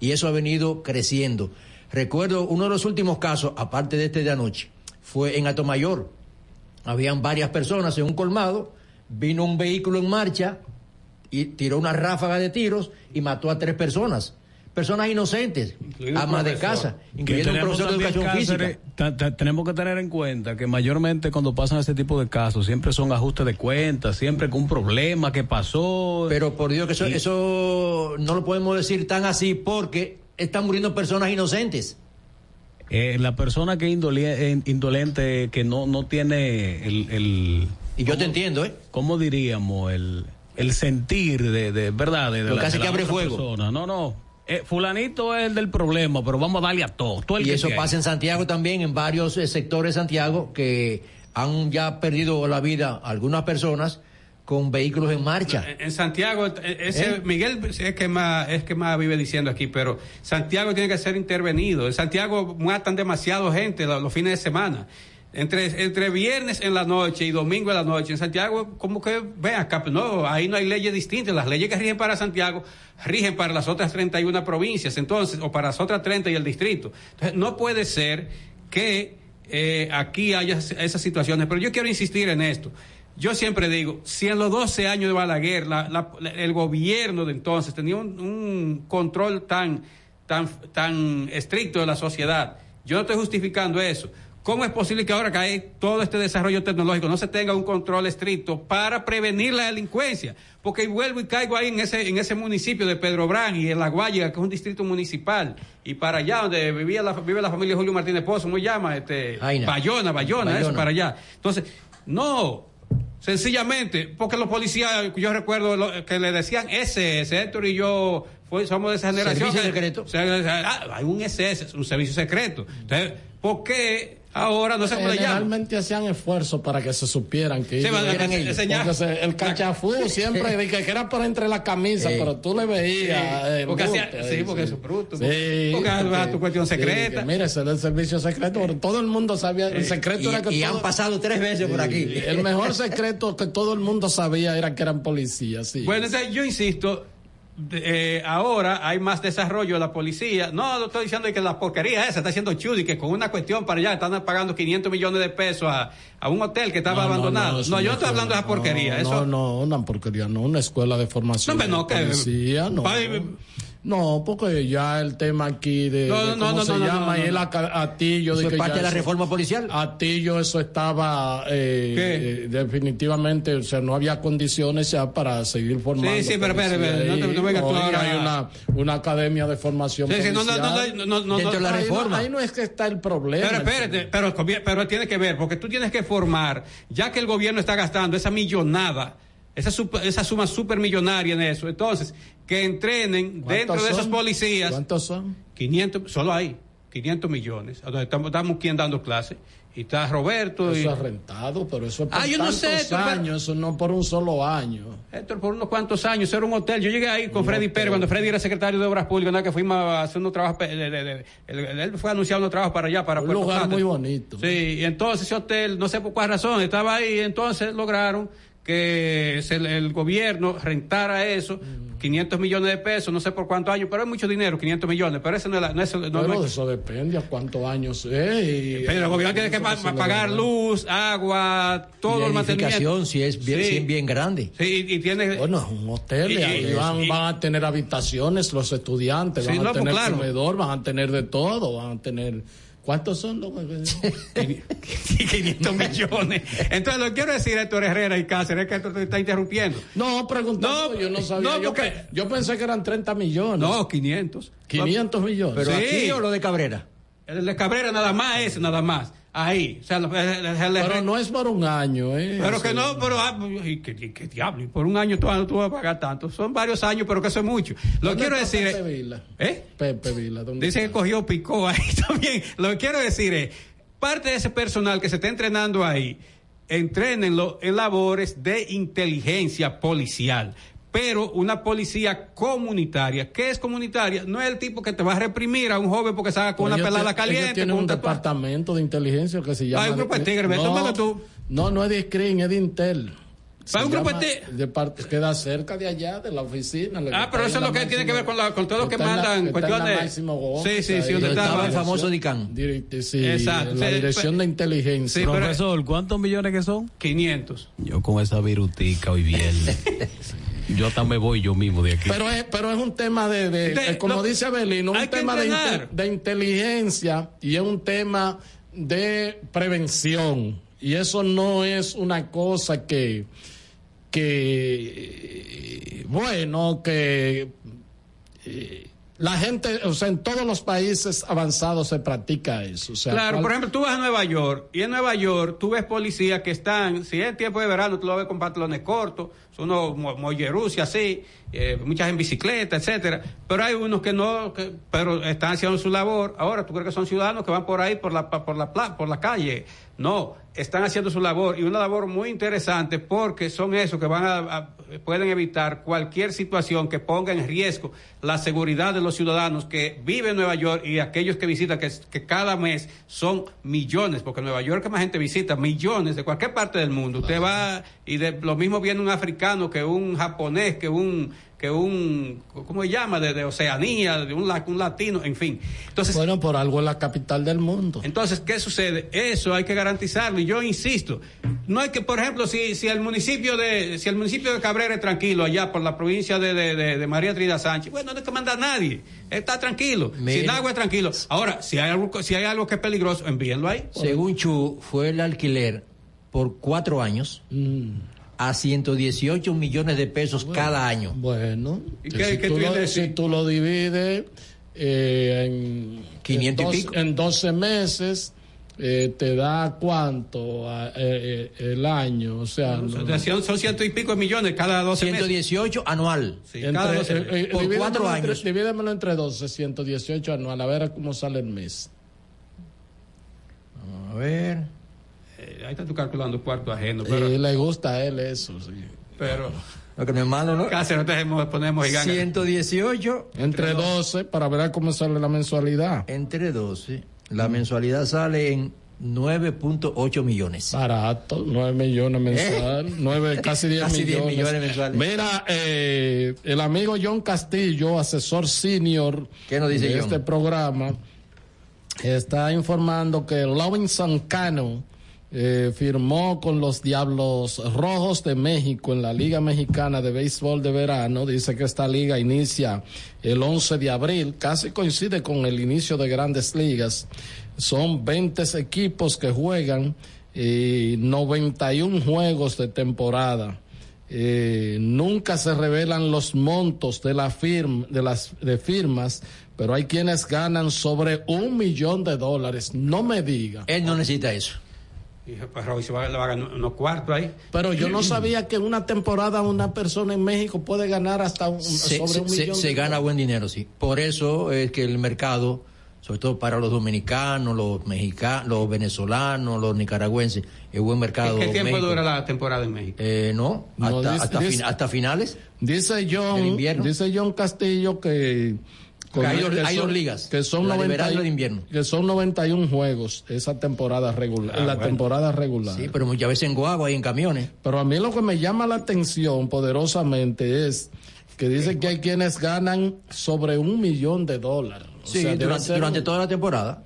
S2: Y eso ha venido creciendo. Recuerdo uno de los últimos casos, aparte de este de anoche, fue en Atomayor. Habían varias personas en un colmado, vino un vehículo en marcha y tiró una ráfaga de tiros y mató a tres personas. Personas inocentes, amas de casa, incluyendo un
S27: tenemos
S2: profesor de educación
S27: Cáceres,
S2: física.
S27: ta- ta- tenemos que tener en cuenta que mayormente cuando pasan ese tipo de casos siempre son ajustes de cuentas, siempre con un problema que pasó.
S2: Pero por Dios que eso,
S27: Y-
S2: eso no lo podemos decir tan así porque están muriendo personas inocentes.
S27: Eh, la persona que es eh, indolente, que no, no tiene el, el-
S2: Y yo te entiendo, ¿eh?
S27: ¿cómo diríamos? El, el sentir de, de verdad. De, de
S2: Lo
S27: la- de
S2: que abre fuego.
S27: persona. No, no. Eh, fulanito es el del problema, pero vamos a darle a todo. todo el
S2: Y
S27: que
S2: eso pasa en Santiago también, en varios eh, sectores de Santiago que han ya perdido la vida algunas personas con vehículos en marcha.
S26: En Santiago, eh, ese
S2: ¿Eh?
S26: Miguel es que más es que más vive diciendo aquí, pero Santiago tiene que ser intervenido. En Santiago matan demasiado gente los, los fines de semana. Entre, entre viernes en la noche y domingo en la noche en Santiago, como que ven acá, no, ahí no hay leyes distintas. Las leyes que rigen para Santiago rigen para las otras 31 provincias, entonces, o para las otras 30 y el distrito. Entonces, no puede ser que eh, aquí haya esas situaciones, pero yo quiero insistir en esto. Yo siempre digo, si en los 12 años de Balaguer la- la- la- el gobierno de entonces tenía un, un control tan, tan, tan estricto de la sociedad, yo no estoy justificando eso. ¿Cómo es posible que ahora que hay todo este desarrollo tecnológico no se tenga un control estricto para prevenir la delincuencia? Porque vuelvo y caigo ahí en ese, en ese municipio de Pedro Brán y en La Guaya, que es un distrito municipal, y para allá donde vivía la, vive la familia Julio Martínez Pozo, ¿cómo se llama? Este,
S2: Jaina.
S26: Bayona, Bayona, eso
S2: Bayona.
S26: para allá. Entonces, no, sencillamente, porque los policías, yo recuerdo lo- que le decían SS, Héctor y yo fue- somos de esa generación.
S2: Servicio secreto.
S26: ah, hay un SS, un servicio secreto. Entonces, ¿por qué ahora no se puede llamar?
S25: Generalmente hacían esfuerzos para que se supieran que
S26: Sí,
S25: eran ellos. Porque el cachafú siempre dije que era por entre la camisa, pero tú le veías.
S26: Sí,
S25: el
S26: porque hacía- sí, porque eso es bruto,
S25: Sí,
S26: porque tu cuestión secreta.
S25: que mira, ese era el servicio secreto, porque todo el mundo sabía. El secreto
S2: Y,
S25: era que
S2: y
S25: todo-
S2: han pasado tres veces por aquí.
S25: El mejor secreto que todo el mundo sabía era que eran policías. Sí.
S26: Bueno, yo insisto, de- eh, ahora hay más desarrollo de la policía. No, no estoy diciendo que la porquería esa está haciendo Chudi, que con una cuestión para allá están pagando 500 millones de pesos a, a un hotel que estaba
S25: No, no,
S26: abandonado. No, yo no
S25: es
S26: estoy hablando de esa porquería.
S25: No,
S26: eso,
S25: no, no, una porquería, no, una escuela de formación.
S26: No, hombre, no, que-
S25: policía, no.
S26: Pa-
S25: No, porque ya el tema aquí de,
S2: No,
S25: de
S2: no,
S25: cómo
S2: no,
S25: se
S2: no, no,
S25: llama
S2: no,
S25: y
S2: no,
S25: el atillo
S2: Eso
S25: de
S2: es
S25: que
S2: parte
S25: ya
S2: de la
S25: eso-
S2: reforma policial.
S25: Atillo eso estaba eh, eh, definitivamente, o sea, no había condiciones ya para seguir formando.
S26: Sí, sí, pero, pero, no te-
S25: ahí.
S26: no vengas tú ahora-
S25: hay una, una academia de formación
S26: Sí, sí, no, no, no,
S25: policial.
S26: no, no, no,
S25: Dentro de la
S26: no, ahí no-
S25: reforma. Ahí no es que está el problema.
S26: Pero espérate, pero, pero tiene que ver, porque tú tienes que formar, ya que el gobierno está gastando esa millonada, esa, sup- esa suma supermillonaria en eso, entonces, que entrenen
S25: ¿Cuántos
S26: dentro de esos policías.
S25: ¿Cuántos son?
S26: 500, solo hay 500 millones, a donde estamos, estamos quien dando clases, y está Roberto. y,
S25: Eso es rentado, pero eso es por
S26: Ah, yo no sé,
S25: años, eso no por un solo año.
S26: Héctor, por unos cuantos años, era un hotel. Yo llegué ahí con Freddy Pérez, cuando Freddy era secretario de Obras Públicas, ¿no? que fuimos a hacer unos trabajos, él, fue a anunciar unos trabajos para allá, para
S25: Un
S26: Puerto
S25: lugar muy bonito.
S26: Sí, y entonces ese hotel, no sé por cuál razón, estaba ahí, y entonces lograron que se- el, gobierno rentara eso,
S25: Mm.
S26: 500 millones de pesos, no sé por cuántos años, pero es mucho dinero, 500 millones, pero eso no es, la- no es- no-
S25: pero
S26: no es-
S25: eso depende a cuántos años es. y-
S26: pero el gobierno tiene que pa- pagar luz, agua, todo
S2: Y
S26: el mantenimiento.
S2: si es bien,
S26: Sí.
S2: si es bien grande.
S26: Sí, y tiene...
S25: Bueno, es un hotel, y,
S26: Y-
S25: ahí
S26: y-
S25: van,
S26: y-
S25: van a tener habitaciones los estudiantes,
S26: Sí,
S25: van a
S26: pues,
S25: tener
S26: claro.
S25: comedor, van a tener de todo, van a tener... ¿Cuántos son los
S26: 500 millones. Entonces, lo que quiero decir a Héctor Herrera y Cáceres es que te está interrumpiendo.
S25: No, preguntando, yo no sabía.
S26: no,
S25: yo,
S26: porque-
S25: yo pensé que eran 30 millones.
S26: No, 500.
S25: 500 millones.
S2: Pero
S26: Sí.
S2: aquí o lo de Cabrera.
S26: El de Cabrera nada más es, nada más. Ahí. O sea,
S25: Pero no es por un año, ¿eh?
S26: Pero que no, pero ah, y que, y que diablo, y por un año tú, tú vas a pagar tanto. Son varios años, pero que eso es mucho. Lo
S25: ¿Dónde
S26: quiero decir
S25: Pepe Vila?
S26: ¿eh?
S25: Pepe Vila, ¿dónde
S26: Dice que cogió picó ahí también. Lo que quiero decir es, parte de ese personal que se está entrenando ahí, entrénenlo en labores de inteligencia policial. Pero una policía comunitaria. ¿Qué es comunitaria? No es el tipo que te va a reprimir a un joven porque salga con una
S25: Ellos
S26: pelada
S25: tie-
S26: caliente.
S25: ellos tienen
S26: con
S25: un departamento de inteligencia que se llama.
S26: Hay un grupo de tigres,
S25: no,
S26: tú.
S25: no, no es de Screen, es de Intel. Se
S26: Hay un grupo de
S25: de parte- queda cerca de allá, de la oficina.
S26: Ah, pero eso es lo que tiene que ver con, la- con todo lo que
S25: la-
S26: mandan cuestiones. Sí, sí, sí, donde estaba
S2: el famoso DICAN.
S25: Direct- sí,
S26: Exacto,
S25: la
S26: sí,
S25: dirección de inteligencia.
S26: Sí, pero-
S27: Profesor, ¿cuántos millones que son?
S26: 500.
S27: Yo con esa virutica hoy viernes. yo hasta me voy yo mismo de aquí.
S25: Pero es, pero es un tema de, de-
S26: De-
S25: como
S26: lo-
S25: dice Abelino, un tema de, inte- de inteligencia y es un tema de prevención. Y eso no es una cosa que, que bueno, que eh, la gente, o sea, en todos los países avanzados se practica eso. O sea,
S26: Claro,
S25: ¿cuál-
S26: por ejemplo, tú vas a Nueva York y en Nueva York tú ves policías que están, si es tiempo de verano, tú lo ves con pantalones cortos, unos mo- mollerus y así, eh, muchas en bicicleta, etcétera. Pero hay unos que no, que- pero están haciendo su labor. Ahora, ¿tú crees que son ciudadanos que van por ahí por la por la por la calle? No, están haciendo su labor y una labor muy interesante porque son esos que van a, a- pueden evitar cualquier situación que ponga en riesgo la seguridad de los ciudadanos que viven en Nueva York y aquellos que visitan, que, que cada mes son millones, porque Nueva York que más gente visita, millones de cualquier parte del mundo. Usted va y de lo mismo viene un africano que un japonés, que un que un, ¿cómo se llama? De, de Oceanía, de un, la- un latino, en fin. Entonces,
S25: bueno, por algo es la capital del mundo.
S26: entonces, ¿qué sucede? Eso hay que garantizarlo. Y yo insisto, no hay que, por ejemplo, si, si el municipio de, si el municipio de Cabrera es tranquilo allá por la provincia de, de, de- de María Trida Sánchez, bueno, no hay que mandar a nadie. Está tranquilo.
S2: Mire.
S26: Sin agua es tranquilo. Ahora, si hay algo, si hay algo que es peligroso, envíenlo ahí.
S2: Según Chu, fue el alquiler por cuatro años a 118 millones de pesos cada año.
S25: Bueno,
S26: ¿Y
S25: que
S26: qué-
S25: si,
S26: qué
S25: tú lo, si tú lo divides eh, en
S2: 500 y
S25: en, dos-
S2: pico.
S25: en 12 meses, eh, te da cuánto a- eh, eh, el año, o sea, no-
S26: Son, son ciento y pico de millones cada 12 meses.
S2: 118 anual.
S26: Sí,
S25: entre-
S26: cada 12 meses.
S25: eh, eh,
S2: por cuatro
S25: entre-
S2: años.
S25: divídemelo entre 12, 118 anual, a ver cómo sale el mes.
S2: A ver.
S26: Eh, ahí está tú calculando cuarto ajeno.
S25: Y
S26: Pero,
S25: le gusta a él eso, sí.
S26: pero
S2: Lo que no es malo, ¿no?
S26: casi no tenemos, ponemos gigante.
S2: 118
S25: Entre 12 para ver cómo sale la mensualidad.
S2: entre 12. La mensualidad sale en 9.8 millones.
S25: Barato, 9 millones mensual,
S2: ¿Eh?
S25: 9, casi 10
S2: Casi 10
S25: millones.
S2: mensuales.
S25: Mira, eh, el amigo John Castillo, asesor senior
S2: ¿Qué nos dice
S25: de
S2: John?
S25: este programa, está informando que Lawinson Cano eh, firmó con los Diablos Rojos de México en la Liga Mexicana de Béisbol de Verano. Dice que esta liga inicia el 11 de abril, casi coincide con el inicio de grandes ligas. Son 20 equipos que juegan y 91 juegos de temporada. Eh, nunca se revelan los montos de la firma, de las de firmas, pero hay quienes ganan sobre un millón de dólares. No me diga.
S2: Él no necesita eso.
S26: Y pues se va, a ganar unos cuartos ahí.
S25: Pero yo no sabía que en una temporada una persona en México puede ganar hasta un,
S2: Se,
S25: sobre un
S2: se-
S25: millón.
S2: se
S25: de
S2: gana buen dinero, sí. Por eso es que el mercado, sobre todo para los dominicanos, los mexicanos, los venezolanos, los nicaragüenses, es buen mercado.
S26: ¿Qué tiempo
S2: México.
S26: dura la temporada en México?
S2: Eh, no,
S25: No,
S2: hasta,
S25: dice-
S2: hasta,
S25: dice-
S2: fin- hasta finales.
S25: Dice John, dice John Castillo que
S2: Que hay dos-
S25: que
S2: hay
S25: son-
S2: dos ligas,
S25: que son
S2: la de
S25: 90
S2: verano y la de invierno.
S25: que son 91 juegos esa temporada regular,
S2: Ah,
S25: la
S2: bueno.
S25: temporada regular.
S2: Sí, pero muchas veces en guagua y en camiones.
S25: Pero a mí lo que me llama la atención poderosamente es que dice que hay quienes ganan sobre un millón de dólares. O
S2: Sí,
S25: sea,
S2: durante, durante toda la temporada.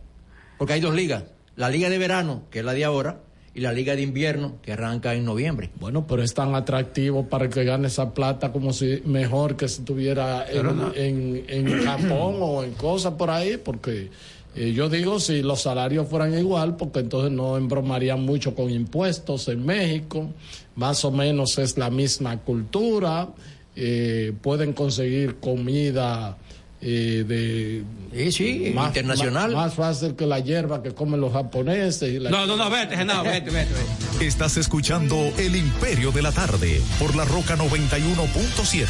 S2: Porque hay dos ligas. La liga de verano, que es la de ahora, y la liga de invierno, que arranca en noviembre.
S25: Bueno, pero es tan atractivo para el que gane esa plata como si mejor que si estuviera en,
S2: Pero no.
S25: en, en Japón o en cosas por ahí, porque eh, yo digo si los salarios fueran igual, porque entonces no embromarían mucho con impuestos en México, más o menos es la misma cultura, eh, pueden conseguir comida. Eh, de
S2: Sí, sí, internacional.
S25: más, más fácil que la hierba que comen los japoneses y la
S26: No, no, no, vete, Genao, vete, vete, vete.
S24: Estás escuchando El Imperio de la Tarde por la Roca 91.7.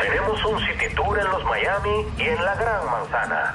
S33: Tenemos un city tour en los Miami y en la Gran Manzana.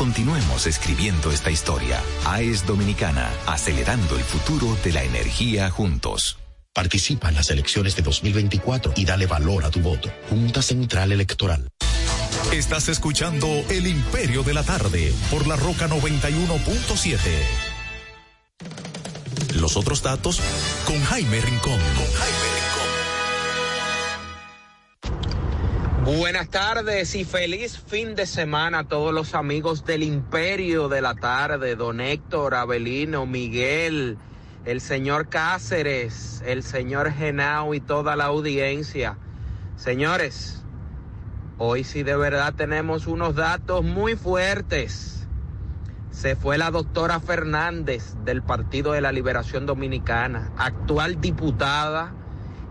S34: Continuemos escribiendo esta historia. AES Dominicana, acelerando el futuro de la energía juntos.
S31: Participa en las elecciones de 2024 y dale valor a tu voto. Junta Central Electoral.
S24: Estás escuchando El Imperio de la Tarde por la Roca 91.7. Los otros datos con Jaime Rincón.
S35: Buenas tardes y feliz fin de semana a todos los amigos del Imperio de la Tarde, don Héctor, Abelino, Miguel, el señor Cáceres, el señor Genao y toda la audiencia. Señores, hoy sí de verdad tenemos unos datos muy fuertes. Se fue la doctora Fernández del Partido de la Liberación Dominicana, actual diputada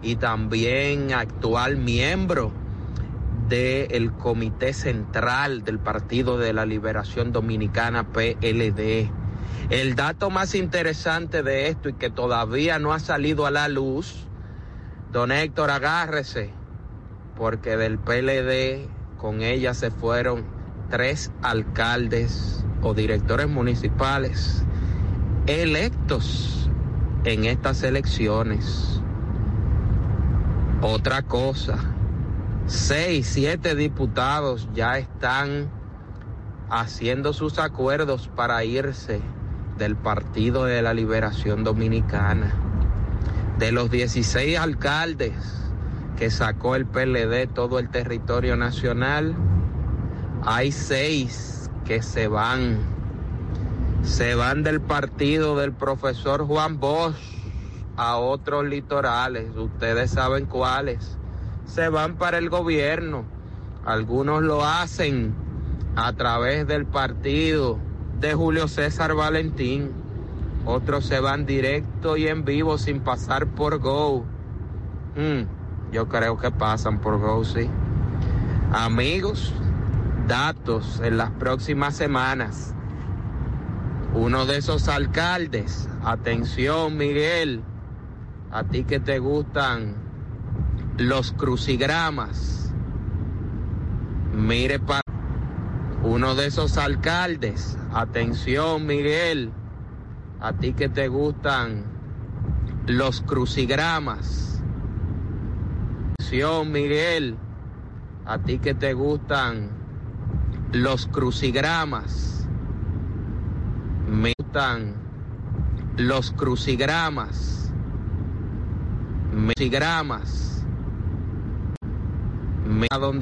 S35: y también actual miembro del Comité Central del Partido de la Liberación Dominicana, PLD. El dato más interesante de esto y que todavía no ha salido a la luz, don Héctor, agárrese, porque del PLD con ella se fueron tres alcaldes o directores municipales electos en estas elecciones. Otra cosa, seis, siete diputados ya están haciendo sus acuerdos para irse del Partido de la Liberación Dominicana. De los 16 alcaldes que sacó el PLD todo el territorio nacional, hay seis que se van. Se van del partido del profesor Juan Bosch a otros litorales. Ustedes saben cuáles se van para el gobierno. Algunos lo hacen a través del partido de Julio César Valentín. Otros se van directo y en vivo sin pasar por Go. Mm, yo creo que pasan por Go, sí. Amigos, datos en las próximas semanas. Uno de esos alcaldes, atención Miguel, a ti que te gustan los crucigramas. Mire para uno de esos alcaldes. Atención, Miguel. A ti que te gustan los crucigramas. Atención, Miguel. A ti que te gustan los crucigramas. Me gustan los crucigramas. Me crucigramas. A donde